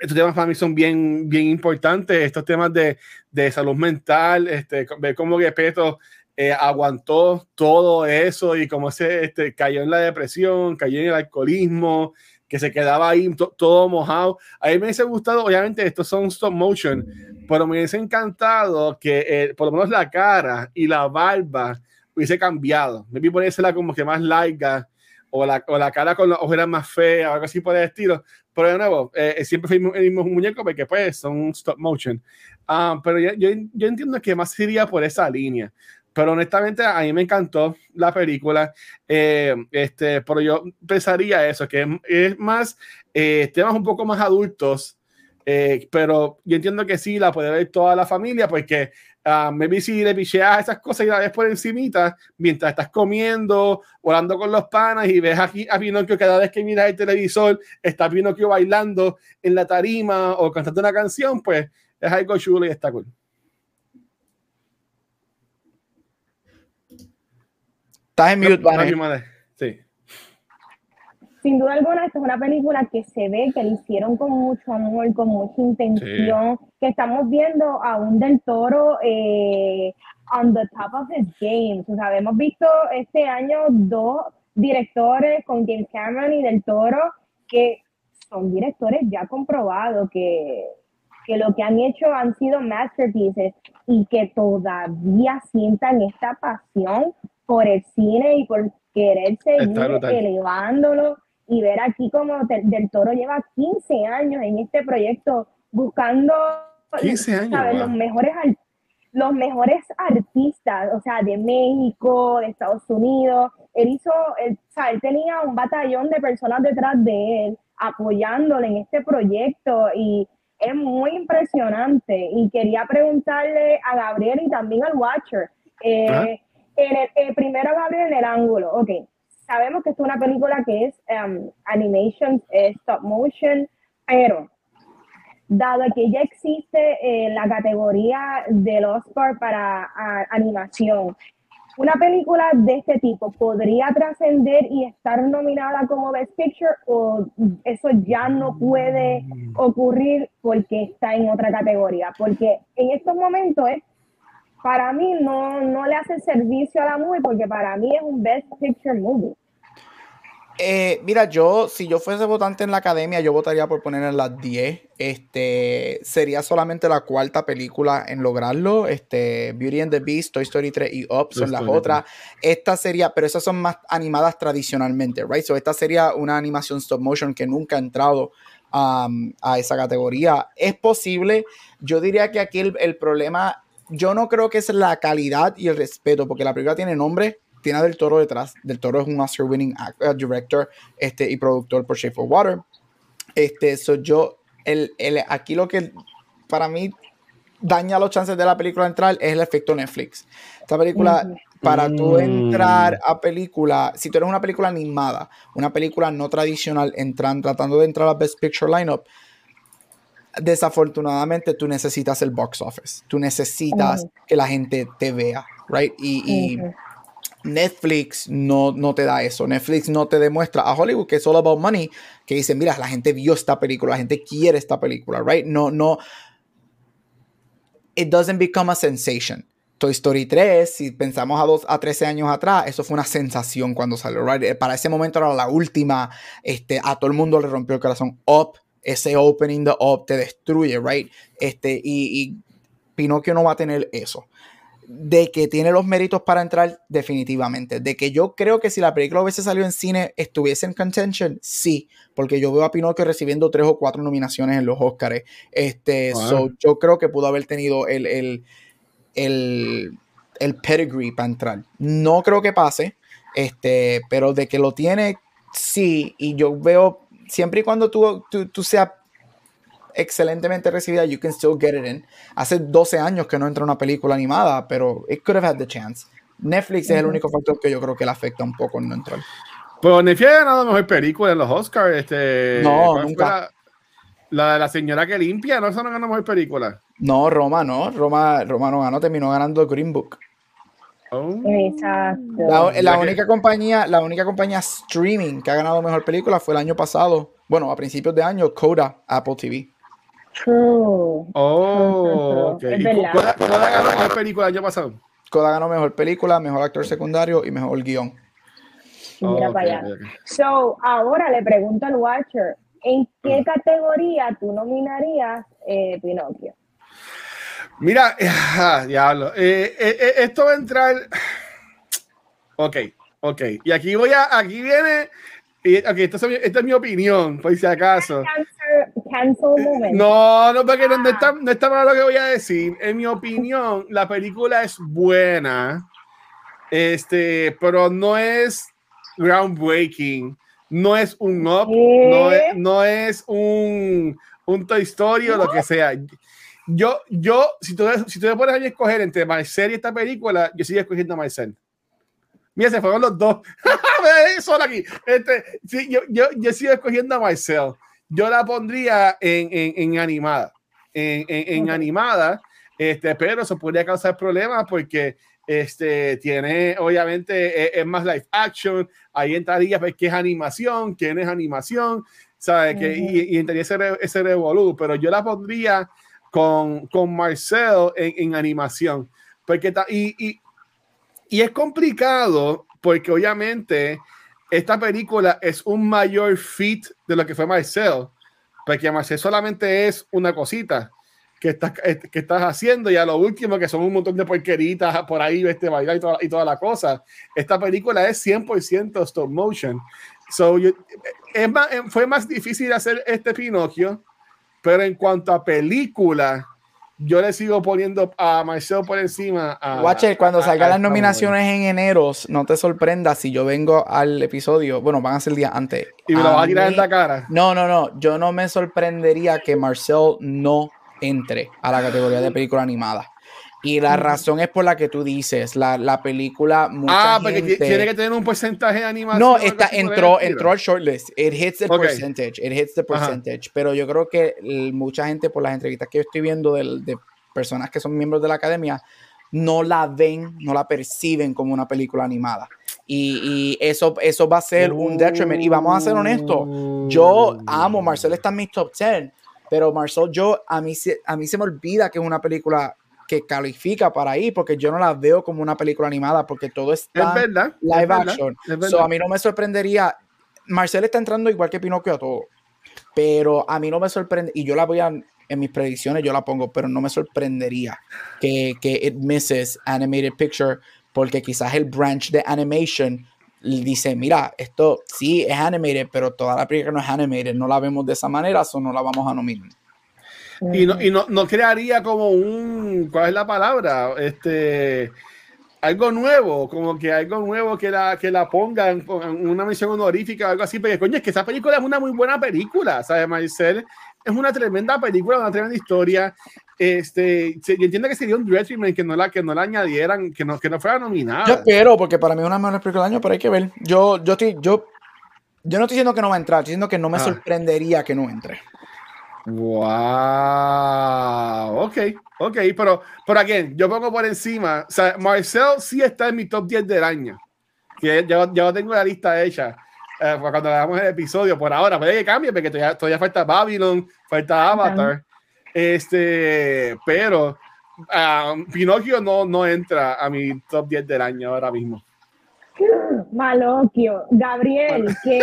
estos temas para mí son bien, bien importantes, estos temas de, de salud mental, este, ver cómo Gepetto eh, aguantó todo eso y como se este, cayó en la depresión, cayó en el alcoholismo, que se quedaba ahí todo mojado. A mí me hubiese gustado, obviamente, estos son stop motion, pero me hubiese encantado que eh, por lo menos la cara y la barba hubiese cambiado. Me vi ponérsela como que más larga o la, o la cara con las ojeras más feas algo así por el estilo. Pero de nuevo, eh, siempre fuimos el mismo muñeco porque pues son stop motion. Uh, pero yo, yo, yo, entiendo que más iría por esa línea pero honestamente a mí me encantó la película. Eh, este, pero yo pensaría eso, que es, más eh, temas un poco más adultos, eh, pero yo entiendo que sí, la puede ver toda la familia, porque uh, maybe si le picheas esas cosas y la ves por encimita, mientras estás comiendo, volando con los panas y ves aquí a Pinocchio cada vez que miras el televisor, está Pinocchio bailando en la tarima o cantando una canción, pues es algo chulo y está cool. Estás en mute, no, Sí. Sin duda alguna, esta es una película que se ve que la hicieron con mucho amor, con mucha intención, sí. que estamos viendo a un del toro eh, on the top of his game. O sea, hemos visto este año dos directores con James Cameron y del toro que son directores ya comprobados, que, que lo que han hecho han sido masterpieces y que todavía sientan esta pasión por el cine y por querer seguir elevándolo y ver aquí como Del Toro lleva 15 años en este proyecto buscando 15 años, ¿sabes? Wow. los mejores los mejores artistas, o sea, de México, de Estados Unidos. Él hizo, él, o sea, él tenía un batallón de personas detrás de él apoyándole en este proyecto y es muy impresionante. Y quería preguntarle a Gabriel y también al Watcher. Eh, ¿Ah? En el, eh, primero Gabriel en el ángulo, ok. Sabemos que es una película que es um, animation, eh, stop motion, pero dado que ya existe eh, la categoría del Oscar para a, animación, una película de este tipo podría trascender y estar nominada como Best Picture o eso ya no puede ocurrir porque está en otra categoría, porque en estos momentos es para mí no, no le hace servicio a la movie porque para mí es un Best Picture movie. Eh, mira, yo, si yo fuese votante en la academia, yo votaría por poner en las 10. Este, sería solamente la cuarta película en lograrlo. Este, Beauty and the Beast, Toy Story 3 y Up son las otras. Esta sería, pero esas son más animadas tradicionalmente, right? So, esta sería una animación stop motion que nunca ha entrado um, a esa categoría. Es posible, yo diría que aquí el, el problema yo no creo que es la calidad y el respeto, porque la película tiene nombre, tiene a Del Toro detrás. Del Toro es un Oscar winning actor, director este, y productor por Shape of Water. Este, so yo, el, el, aquí lo que para mí daña los chances de la película entrar es el efecto Netflix. Esta película, para tú Mm. entrar a película, si tú eres una película animada, una película no tradicional, entran, tratando de entrar a Best Picture Lineup, desafortunadamente tú necesitas el box office. Tú necesitas que la gente te vea, right? Y. Netflix no, no te da eso. Netflix no te demuestra a Hollywood que es all about money, que dice, mira, la gente vio esta película, la gente quiere esta película, right? No, no. It doesn't become a sensation. Toy Story 3, si pensamos a, dos, a 13 años atrás, eso fue una sensación cuando salió, right? Eh, Para ese momento era la última, este, a todo el mundo le rompió el corazón. Up, ese opening de Up te destruye, right? Este, y, y Pinocchio no va a tener eso de que tiene los méritos para entrar, definitivamente. De que yo creo que si la película hubiese salido en cine, estuviese en contention, sí, porque yo veo a Pinocchio recibiendo tres o cuatro nominaciones en los Oscars. Este, Wow. so, yo creo que pudo haber tenido el, el, el, el pedigree para entrar. No creo que pase, este, pero de que lo tiene, sí, y yo veo, siempre y cuando tú, tú, tú seas excelentemente recibida, you can still get it in. Hace 12 años que no entra una película animada, pero it could have had the chance. Netflix es el único factor que yo creo que le afecta un poco en no entrar. Pues Netflix ha ganado mejor película en los Oscars. Este, No, ¿cuál fue nunca. La, la de la señora que limpia, no, esa no ganó mejor película. No, Roma no, Roma, Roma no ganó, terminó ganando Green Book. Oh. Exacto. La, única compañía, la única compañía streaming que ha ganado mejor película fue el año pasado. Bueno, a principios de año, Coda, Apple TV. True. Oh, ok. Es ¿Y verdad. cuál, cuál ganó mejor película el año pasado? Coda ganó mejor película, mejor actor secundario y mejor guion. Mira Oh, para allá. So, ahora le pregunto al Watcher, ¿en qué categoría tú nominarías eh, Pinocchio? Mira, ah, diablo. Eh, eh, eh, esto va a entrar. Ok, ok. Y aquí voy a. Aquí viene. Ok, esta es, mi, esta es mi opinión, por si acaso. No, no, porque no, no está, no está mal lo que voy a decir. En mi opinión, la película es buena, este, pero no es groundbreaking, no es un up, no es, no es un, un Toy Story o lo que sea. Yo, yo, si tú, si tú me pones a escoger entre Marcel y esta película, yo sigo escogiendo a Marcel. Mira, se fueron los dos. Me solo aquí. Este, sí, yo, yo, yo sigo escogiendo a Marcel. Yo la pondría en, en, en animada. En, en, animada, este, pero eso podría causar problemas porque este, tiene, obviamente, es, es más live action. Ahí entraría pues, qué es animación, quién es animación, ¿sabes? Que, Ujú. y, y entraría ese, ese revolú. Pero yo la pondría con, con Marcel en, en animación. Porque ta- y, y, y es complicado porque obviamente esta película es un mayor fit de lo que fue Marcel. Porque Marcel solamente es una cosita que estás, eh, que estás haciendo y a lo último que son un montón de porqueritas por ahí, este, bailar y toda, y toda la cosa. Esta película es 100% stop motion. So, yo- es más, eh, fue más difícil hacer este Pinocchio, pero en cuanto a película, yo le sigo poniendo a Marcel por encima. A, Watcher, cuando salgan las nominaciones en enero, no te sorprendas si yo vengo al episodio. Bueno, van a ser el día antes. Y me lo vas a tirar en la cara. No, no, no. Yo no me sorprendería que Marcel no entre a la categoría de película animada. Y la razón es por la que tú dices, la, la película, mucha Ah, porque gente- tiene que tener un porcentaje de animación. No, está, entró, entró al shortlist. It hits the percentage. It hits the Ajá. percentage. Pero yo creo que mucha gente, por las entrevistas que yo estoy viendo de, personas que son miembros de la academia, no la ven, no la perciben como una película animada. Y, y eso, eso va a ser un detriment. Y vamos a ser honestos. Yo amo, Marcel está en mis top 10, pero Marcel, yo, a mí, se- a mí se me olvida que es una película que califica para ahí, porque yo no la veo como una película animada, porque todo Es está verdad. es live verdad, action. es verdad. So, a mí no me sorprendería. Marcel está entrando igual que Pinocchio a todo. Pero a mí no me sorprende. Y yo la voy a. En mis predicciones yo la pongo, pero no me sorprendería que, que it misses animated picture, porque quizás el branch de animation dice: Mira, esto sí es animated, pero toda la película no es animated. No la vemos de esa manera, o no la vamos a nominar. Y, no, y no, no crearía como un. ¿Cuál es la palabra? Este. algo nuevo, como que algo nuevo que la, que la pongan, una mención honorífica o algo así, porque coño, es que esa película es una muy buena película, ¿sabes? Marcel es una tremenda película, una tremenda historia. Este, yo entiendo que sería un Dreadful que no la que no la añadieran, que no, que no fuera nominada. Yo espero, porque para mí es una mejor película del año, pero hay que ver. Yo, yo estoy, yo, yo no estoy diciendo que no va a entrar, estoy diciendo que no me ah. sorprendería que no entre. Wow, ok, ok, pero, por aquí, yo pongo por encima, o sea, Marcel sí está en mi top 10 del año, que ya, ya tengo la lista hecha, eh, cuando hagamos el episodio, por ahora, puede que cambie, porque todavía, todavía falta Babylon, falta Avatar, este, pero uh, Pinocchio no, no entra a mi top 10 del año ahora mismo. Maloquio. Gabriel, que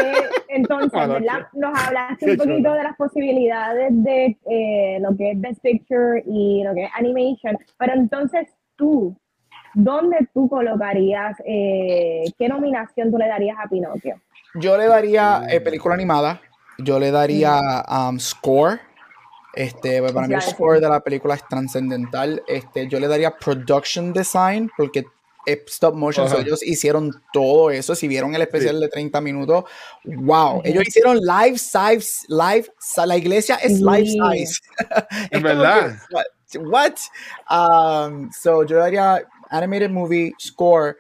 entonces nos hablaste un poquito de las posibilidades de eh, lo que es Best Picture y lo que es Animation, pero entonces tú, ¿dónde tú colocarías, eh, qué nominación tú le darías a Pinocchio? Yo le daría eh, película animada, yo le daría um, score. Este, pues, para mí el score de la película es trascendental. Este, yo le daría production design porque stop motion. ellos hicieron todo eso. Si vieron el especial de 30 minutos, wow. Ellos hicieron live size, live, la iglesia es live size. es verdad. what? Um, so yo daría animated movie, score,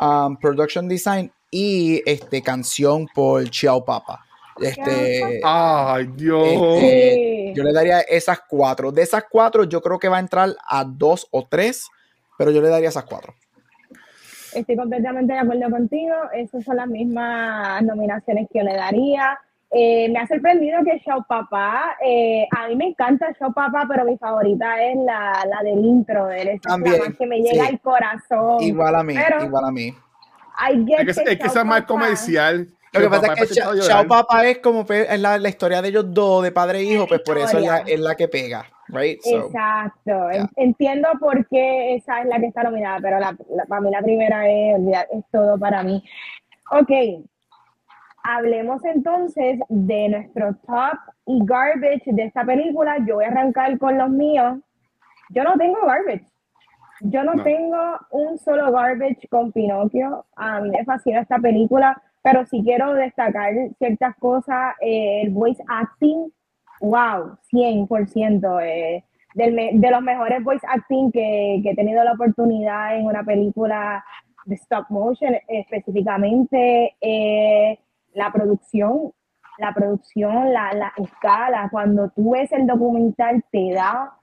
um, production design y este canción por Chiao Papa. Este, ay Dios. Este, yo le daría esas cuatro. De esas cuatro, yo creo que va a entrar a dos o tres, pero yo le daría esas cuatro. Estoy completamente de acuerdo contigo. Esas son las mismas nominaciones que yo le daría. Eh, me ha sorprendido que Show Papá, eh, a mí me encanta Show Papá, pero mi favorita es la, la del intro de él. También, que me llega al corazón. Igual a mí, igual a mí. Es que, es que es más comercial. Lo que pasa es que Chao Papá es como es la, la, historia de ellos dos, de padre e hijo, pues por eso es la, es la que pega, right? Exacto. Entiendo por qué esa es la que está nominada, pero la, para mí la primera es, es todo para mí. Ok, hablemos entonces de nuestro top y garbage de esta película. Yo voy a arrancar con los míos. Yo no tengo garbage. Yo no, tengo un solo garbage con Pinocchio. A mí me fascina esta película pero sí quiero destacar ciertas cosas. Eh, el voice acting, wow, 100%. Eh, de los mejores voice acting que, he tenido la oportunidad en una película de stop motion, específicamente eh, la producción, la producción, la, la escala. Cuando tú ves el documental, te da,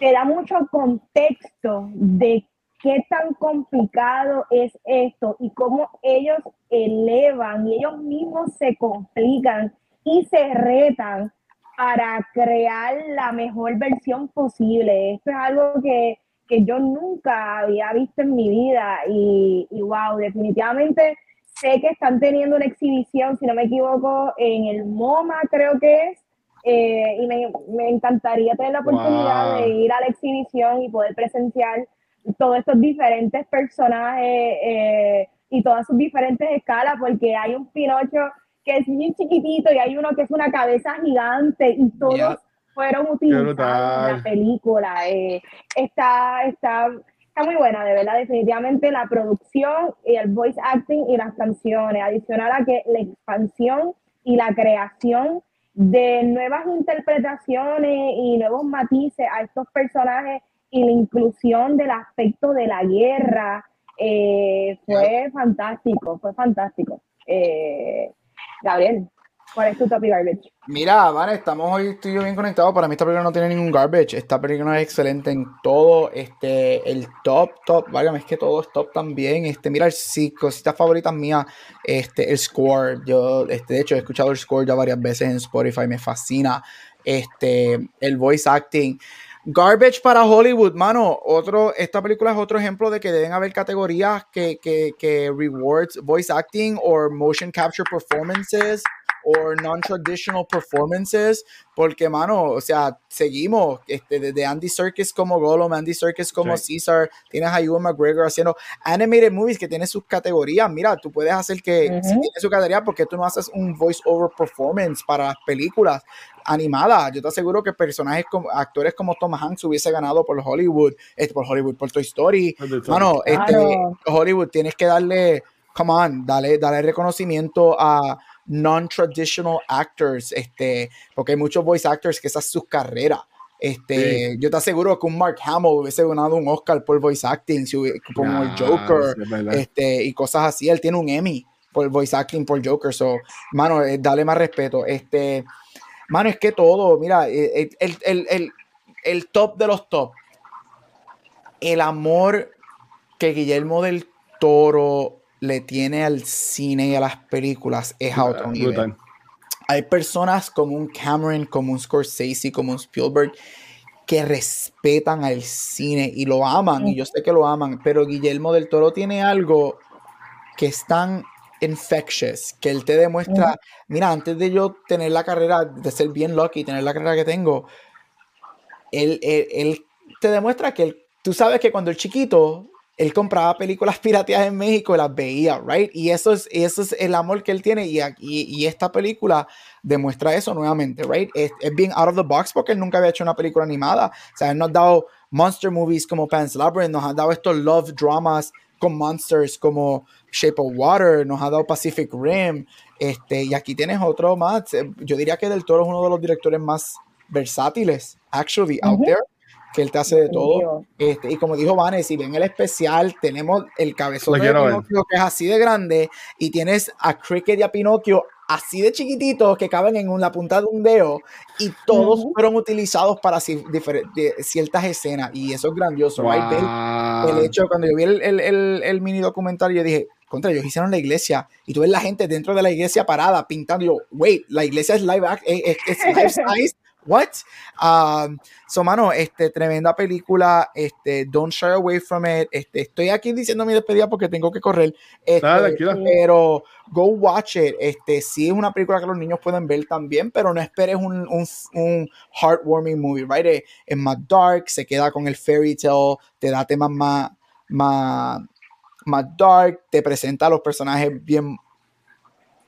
te da mucho contexto de qué tan complicado es esto y cómo ellos elevan y ellos mismos se complican y se retan para crear la mejor versión posible. Esto es algo que, yo nunca había visto en mi vida y, wow, definitivamente sé que están teniendo una exhibición, si no me equivoco, en el MoMA creo que es, eh, y me, encantaría tener la oportunidad de ir a la exhibición y poder presenciar todos estos diferentes personajes eh, y todas sus diferentes escalas, porque hay un Pinocho que es bien chiquitito y hay uno que es una cabeza gigante y todos fueron utilizados en la película. Eh, está, está, está muy buena, de verdad, definitivamente la producción y el voice acting y las canciones, adicional a que la expansión y la creación de nuevas interpretaciones y nuevos matices a estos personajes y la inclusión del aspecto de la guerra eh, fue fantástico, fue fantástico. Eh, Gabriel, ¿cuál es tu top garbage? Mira, vale, estamos hoy estoy bien conectado. Para mí esta película no tiene ningún garbage. Esta película es excelente en todo. Este, el top, top, válgame, es que todo es top también. Este, mira, sí, cositas favoritas mías, este, el score. Yo, este, de hecho, he escuchado el score ya varias veces en Spotify, me fascina. Este, el voice acting. Garbage para Hollywood, mano. Otro, esta película es otro ejemplo de que deben haber categorías que, que, que rewards voice acting o motion capture performances o non-traditional performances, porque, mano, o sea, seguimos este, desde Andy Serkis como Gollum, Andy Serkis como Caesar, tienes a Ewan McGregor haciendo animated movies que tiene sus categorías. Mira, tú puedes hacer que, si tiene su categoría, porque tú no haces un voice-over performance para películas animadas? Yo te aseguro que personajes como actores como Tom Hanks hubiese ganado por Hollywood, este, por Hollywood, por Toy Story. Mano, este, Hollywood tienes que darle, come on, dale, dale reconocimiento a non-traditional actors, este, porque hay muchos voice actors que esa es su carrera. Este, Yo te aseguro que un Mark Hamill hubiese ganado un Oscar por voice acting, como el Joker, este, y cosas así. Él tiene un Emmy por voice acting por Joker. So, mano, eh, dale más respeto. Este, mano, es que todo, mira, eh, el, el, el, el top de los top. El amor que Guillermo del Toro le tiene al cine y a las películas es a otro nivel. Hay personas como un Cameron, como un Scorsese, como un Spielberg que respetan al cine y lo aman, y yo sé que lo aman, pero Guillermo del Toro tiene algo que es tan infectious, que él te demuestra, mira, antes de yo tener la carrera, de ser bien lucky, tener la carrera que tengo, él, él te demuestra que él, tú sabes que cuando el chiquito, él compraba películas pirateadas en México y las veía, right? Y eso es, eso es el amor que él tiene y, y, esta película demuestra eso nuevamente, right? Es, es, bien out of the box porque él nunca había hecho una película animada. O sea, él nos ha dado monster movies como Pan's Labyrinth, nos ha dado estos love dramas con monsters como Shape of Water, nos ha dado Pacific Rim, este, y aquí tienes otro más. Yo diría que Del Toro es uno de los directores más versátiles, actually, out there que él te hace de todo. Este, y como dijo Vanes, si ven el especial, tenemos el cabezón de Pinocchio que es así de grande y tienes a Cricket y a Pinocchio así de chiquititos que caben en la punta de un dedo y todos fueron utilizados para ciertas escenas y eso es grandioso. El hecho, cuando yo vi el, el, el, mini documental, yo dije, contra ellos hicieron la iglesia y tú ves la gente dentro de la iglesia parada pintando. yo, wait, la iglesia es live, es, es live size what? Um, so, mano, este, tremenda película, este, don't shy away from it, este, estoy aquí diciendo mi despedida porque tengo que correr, este, pero go watch it, este, sí es una película que los niños pueden ver también, pero no esperes un, un, un heartwarming movie, right? Es, más dark, se queda con el fairy tale, te da temas más, más, más dark, te presenta a los personajes bien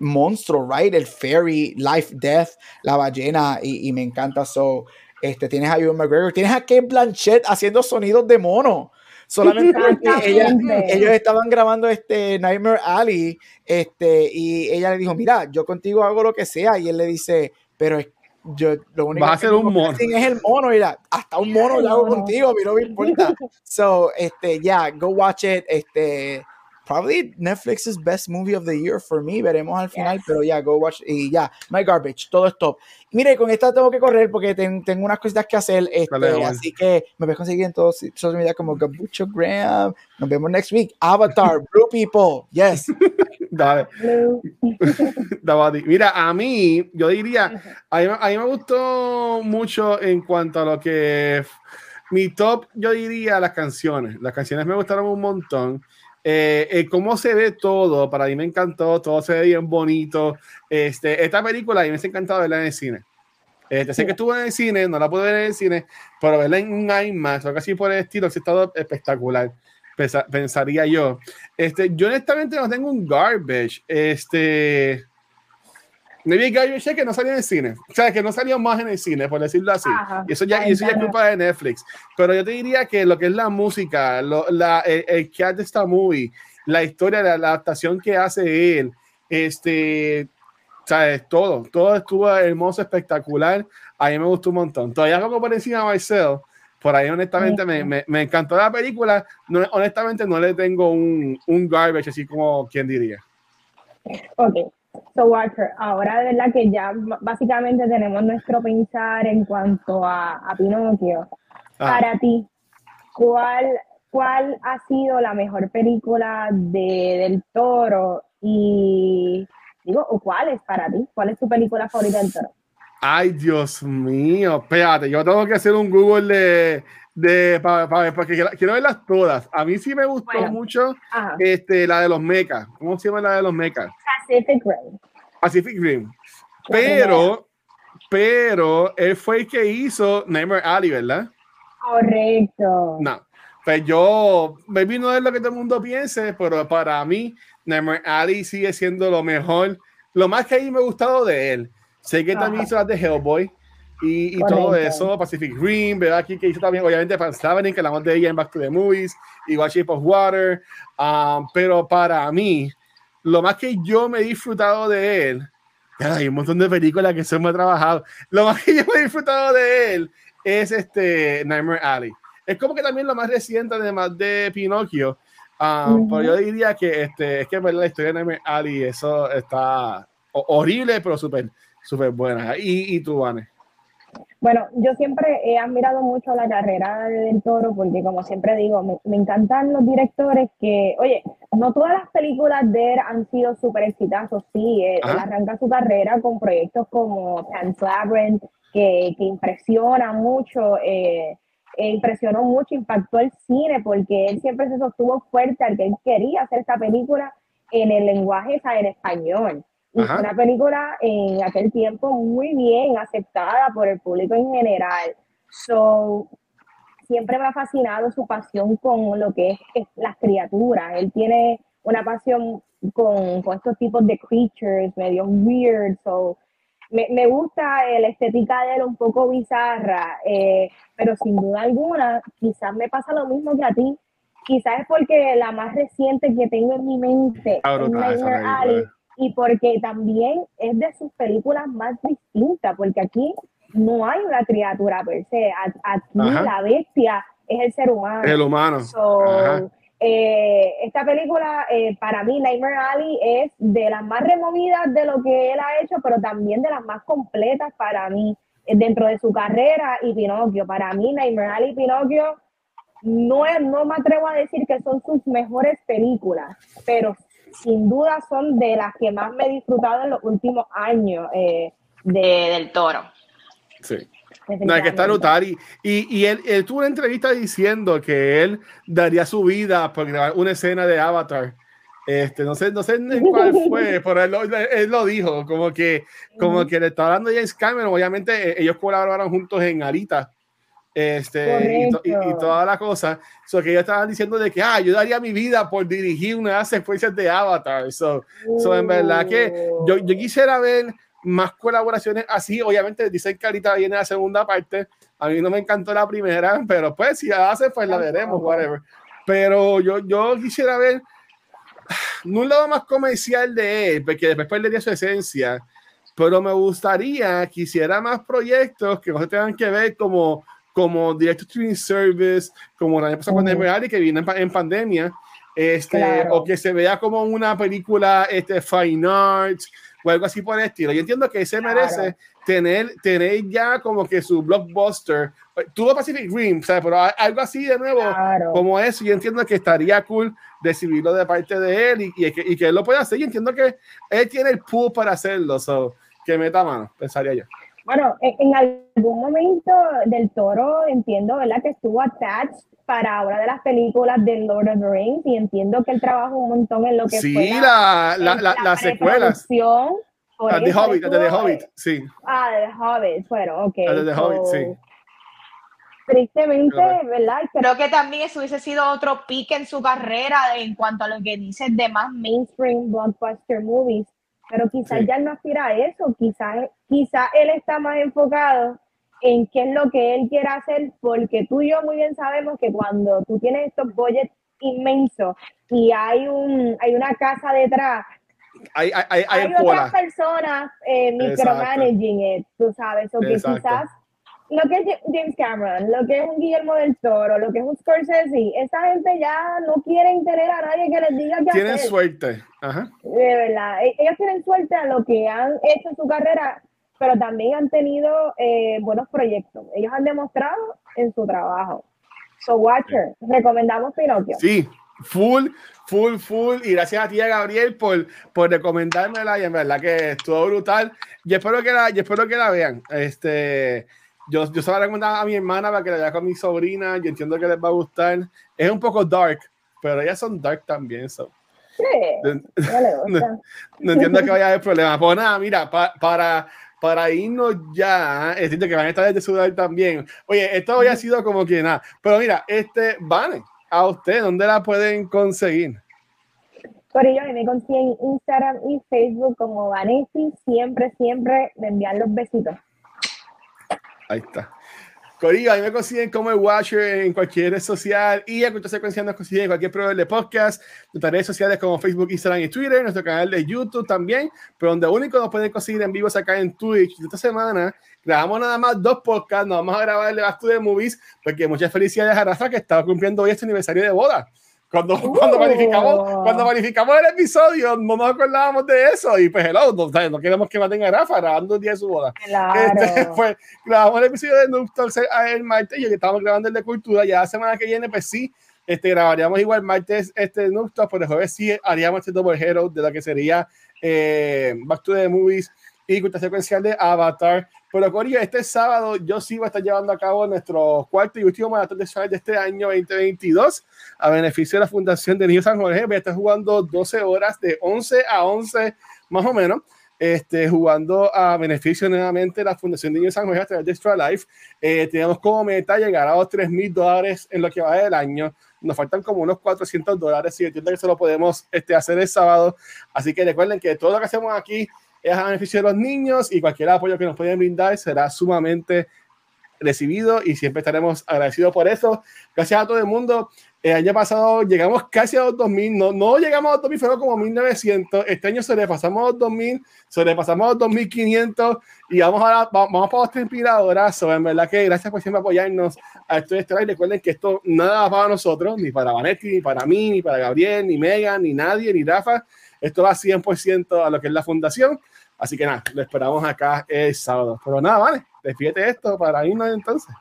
monstruo, right? El fairy, life, death, la ballena, y, me encanta. So, este, tienes a Ewan McGregor, tienes a Ken Blanchett haciendo sonidos de mono. Solamente ellos estaban grabando este Nightmare Alley, este, y ella le dijo, mira, yo contigo hago lo que sea, y él le dice, pero yo lo único que a un mono. es el mono, mira, hasta un mono lo hago contigo, a mí no me importa. So, este, ya, yeah, go watch it, este, probably Netflix's best movie of the year for me. Veremos al final, pero ya, go watch. Y ya, My Garbage, todo es top. Mire, con esta tengo que correr porque tengo unas cositas que hacer. Este, así que me puedes conseguir en todos social media como Gabucho Graham. Nos vemos next week. Avatar, Blue People. Yes. Dale. Mira, a mí, yo diría, a mí, a mí me gustó mucho en cuanto a lo que. Mi top, yo diría las canciones. Las canciones me gustaron un montón. Eh, eh, cómo se ve todo, para mí me encantó, todo se ve bien bonito. Este, esta película a mí me ha encantado verla en el cine. Este, sé que estuvo en el cine, no la pude ver en el cine, pero verla en un IMAX o algo así por el estilo, ha estado espectacular, pensaría yo. Este, yo honestamente no tengo un garbage. Este, Maybe Guy que no salió en el cine. O sea, que no salió más en el cine, por decirlo así. y eso ya, y eso ya es culpa de Netflix. Pero yo te diría que lo que es la música, lo, la, el, el cat de esta movie, la historia, la, la, adaptación que hace él, este, ¿sabes? Todo, todo estuvo hermoso, espectacular. A mí me gustó un montón. Todavía como por encima de Marcel, por ahí honestamente me, me, me, encantó la película. No, honestamente no le tengo un, un garbage así como quien diría. Ok, So, Walter, ahora de verdad que ya básicamente tenemos nuestro pensar en cuanto a, a Pinocchio. Ah. Para ti, ¿cuál, ¿cuál ha sido la mejor película de, del toro? Y digo, ¿o cuál es para ti? ¿Cuál es tu película favorita del toro? Ay, Dios mío, espérate, yo tengo que hacer un Google de, de para, para, porque quiero verlas todas. A mí sí me gustó mucho este, la de los mechas. ¿Cómo se llama la de los mechas? Pacific Rim. Pacific Rim. Pero, pero él fue el que hizo Nightmare Alley, ¿verdad? Correcto. No. Pues yo, maybe no es lo que todo el mundo piense, pero para mí, Nightmare Alley sigue siendo lo mejor. Lo más que a mí me ha gustado de él. Sé que también hizo las de Hellboy y, y todo eso, Pacific Rim, ¿verdad? Aquí que hizo también, obviamente, Pan Traveling, que la de ella en Back to the Movies, igual Shape of Water. Um, pero para mí, lo más que yo me he disfrutado de él, hay un montón de películas que se me ha trabajado. Lo más que yo me he disfrutado de él es este Nightmare Alley. Es como que también lo más reciente, además de Pinocchio. Um, Pero yo diría que este, es que la historia de Nightmare Alley, eso está horrible, pero súper, súper buena. ¿Y, y tú, Vane? Bueno, yo siempre he admirado mucho la carrera del toro porque, como siempre digo, me, encantan los directores que, oye, no todas las películas de él han sido súper exitosos, sí, él, arranca su carrera con proyectos como Pan's Labyrinth, que, que impresiona mucho, eh, e impresionó mucho, impactó el cine porque él siempre se sostuvo fuerte al que él quería hacer esta película en el lenguaje, en español. Y fue una película en aquel tiempo muy bien aceptada por el público en general. So, siempre me ha fascinado su pasión con lo que es, las criaturas. Él tiene una pasión con, con, estos tipos de creatures medio weird. So, me, me gusta la estética de él un poco bizarra, eh, pero sin duda alguna, quizás me pasa lo mismo que a ti. Quizás es porque la más reciente que tengo en mi mente es Nightmare Alley y porque también es de sus películas más distintas, porque aquí no hay una criatura per se, aquí la bestia es el ser humano. El humano. Eh, esta película, eh, para mí, Nightmare Alley es de las más removidas de lo que él ha hecho, pero también de las más completas para mí, eh, dentro de su carrera y Pinocchio. Para mí, Nightmare Alley y Pinocchio no, es, no me atrevo a decir que son sus mejores películas, pero sin duda son de las que más me he disfrutado en los últimos años eh, de, del toro. Sí. No, hay que está notar y, y, él, él, tuvo una entrevista diciendo que él daría su vida por grabar una escena de Avatar. Este, no sé, no sé cuál fue, pero él lo, él lo, dijo, como que, como que le estaba hablando James Cameron, obviamente eh, ellos colaboraron juntos en Arita, este, y, y, toda la cosa. So, que ellos estaban diciendo de que, ah, yo daría mi vida por dirigir una secuencia de Avatar. So, so en verdad que yo, yo, quisiera ver más colaboraciones así. Obviamente dicen que ahorita viene la segunda parte. A mí no me encantó la primera, pero pues si la hace, pues la veremos, whatever. Pero yo, yo quisiera ver no un lado más comercial de él, porque después perdería su esencia. Pero me gustaría que hiciera más proyectos que no tengan que ver como como Direct Streaming Service, como la año pasado con oh. que viene en, pandemia, este, o que se vea como una película este, Fine Arts o algo así por el estilo. Yo entiendo que se merece tener, tener ya como que su blockbuster. Tuvo Pacific Rim, ¿sabes? pero algo así de nuevo como eso. Yo entiendo que estaría cool recibirlo de parte de él y, que, y que él lo pueda hacer. Yo entiendo que él tiene el pool para hacerlo, so, que meta mano, pensaría yo. Bueno, en, algún momento del toro entiendo, ¿verdad? Que estuvo attached para una de las películas de Lord of the Rings y entiendo que él trabajó un montón en lo que sí, fue la, la, la, las secuelas. La de Hobbit, de The Hobbit, sí. Ah, de The Hobbit, bueno, ok. La de The Hobbit, sí. Tristemente, ¿verdad? Creo que también eso hubiese sido otro pique en su carrera en cuanto a lo que dices de más mainstream blockbuster movies pero quizás ya no aspira a eso, quizás quizá él está más enfocado en qué es lo que él quiere hacer, porque tú y yo muy bien sabemos que cuando tú tienes estos budgets inmensos y hay un hay una casa detrás, hay, hay, hay, hay otras personas eh, micromanaging, tú sabes, o que quizás lo que es James Cameron, lo que es un Guillermo del Toro, lo que es un Scorsese, esa gente ya no quieren tener a nadie que les diga qué Tienen suerte. Ajá. De verdad, e-, ellos tienen suerte a lo que han hecho en su carrera, pero también han tenido eh, buenos proyectos. Ellos han demostrado en su trabajo. So, Watcher, recomendamos Pinocchio. Sí, full, full, full. Y gracias a ti, Gabriel, por, por recomendármela. Y en verdad que estuvo brutal. Y espero que la, y espero que la vean. Este yo, yo se la recomendaba a mi hermana para que la vea con mi sobrina. Yo entiendo que les va a gustar. Es un poco dark, pero ellas son dark también. So. Sí. No entiendo que vaya a haber problema. Pues nada, mira, pa- para, para irnos ya, es decir, que van a estar desde Sudán también. Oye, esto hoy ha sido como que nada. Pero mira, este, Vane, a usted, ¿dónde la pueden conseguir? Por ello, me consiguen Instagram y Facebook como Vanessa. Siempre, siempre me envían los besitos. Ahí está. Corillo, ahí me consiguen como el Watcher en cualquier red social y a Cultura Secuencial nos consiguen en cualquier proveedor de podcast, nuestras redes sociales como Facebook, Instagram y Twitter, nuestro canal de YouTube también, pero donde único nos pueden conseguir en vivo es acá en Twitch. Esta semana grabamos nada más dos podcasts, nos vamos a grabar el Back to the Movies, porque muchas felicidades a Rafa que estaba cumpliendo hoy este aniversario de boda. Cuando, cuando, planificamos, cuando planificamos el episodio, no nos acordábamos de eso. Y pues, hello, no, no queremos que maten a Rafa grabando el día de su boda. Claro. Este, pues grabamos el episodio de Noob el, martes y estamos grabando el de cultura. Ya la semana que viene, pues sí, este, grabaríamos igual martes este Noob pero el jueves sí haríamos este double hero de lo que sería eh, Back to the Movies y cultura secuencial de Avatar. Pero Corio, este sábado yo sí voy a estar llevando a cabo nuestro cuarto y último maratón de Shrine de este año 2022 a beneficio de la Fundación de Niños San Jorge. Voy a estar jugando 12 horas de 11 a 11 más o menos este, jugando a beneficio nuevamente de la Fundación de Niños San Jorge a través de Extra Life. Eh, tenemos como meta llegar a los 3 mil dólares en lo que va del año. Nos faltan como unos 400 dólares y entiendo que eso lo podemos este, hacer el sábado. Así que recuerden que todo lo que hacemos aquí es a beneficio de los niños y cualquier apoyo que nos pueden brindar será sumamente recibido y siempre estaremos agradecidos por eso. Gracias a todo el mundo. El año pasado llegamos casi a los 2000, no, no llegamos a los 2000, fueron como 1900. Este año sobrepasamos los 2000, sobrepasamos los 2500 y vamos, a, vamos para los inspiradoras. En verdad que gracias por siempre apoyarnos a esto y recuerden que esto nada va para nosotros, ni para Vanetti, ni para mí, ni para Gabriel, ni Megan, ni nadie, ni Rafa. Esto va 100% a lo que es la fundación. Así que nada, lo esperamos acá el sábado. Pero nada, vale, despídete esto para irnos entonces.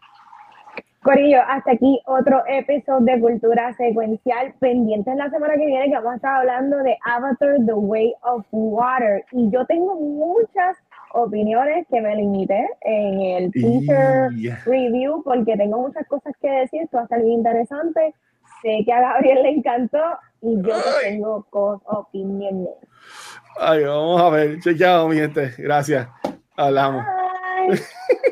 Corillo, hasta aquí otro episodio de Cultura Secuencial. Pendientes la semana que viene que vamos a estar hablando de Avatar The Way of Water. Y yo tengo muchas opiniones que me limité en el teaser Yeah. review porque tengo muchas cosas que decir. Esto va a estar bien interesante. Sé que a Gabriel le encantó y yo que tengo cos- opiniones. Ay, vamos a ver. Chequeado, mi gente. Gracias. Hablamos. Bye.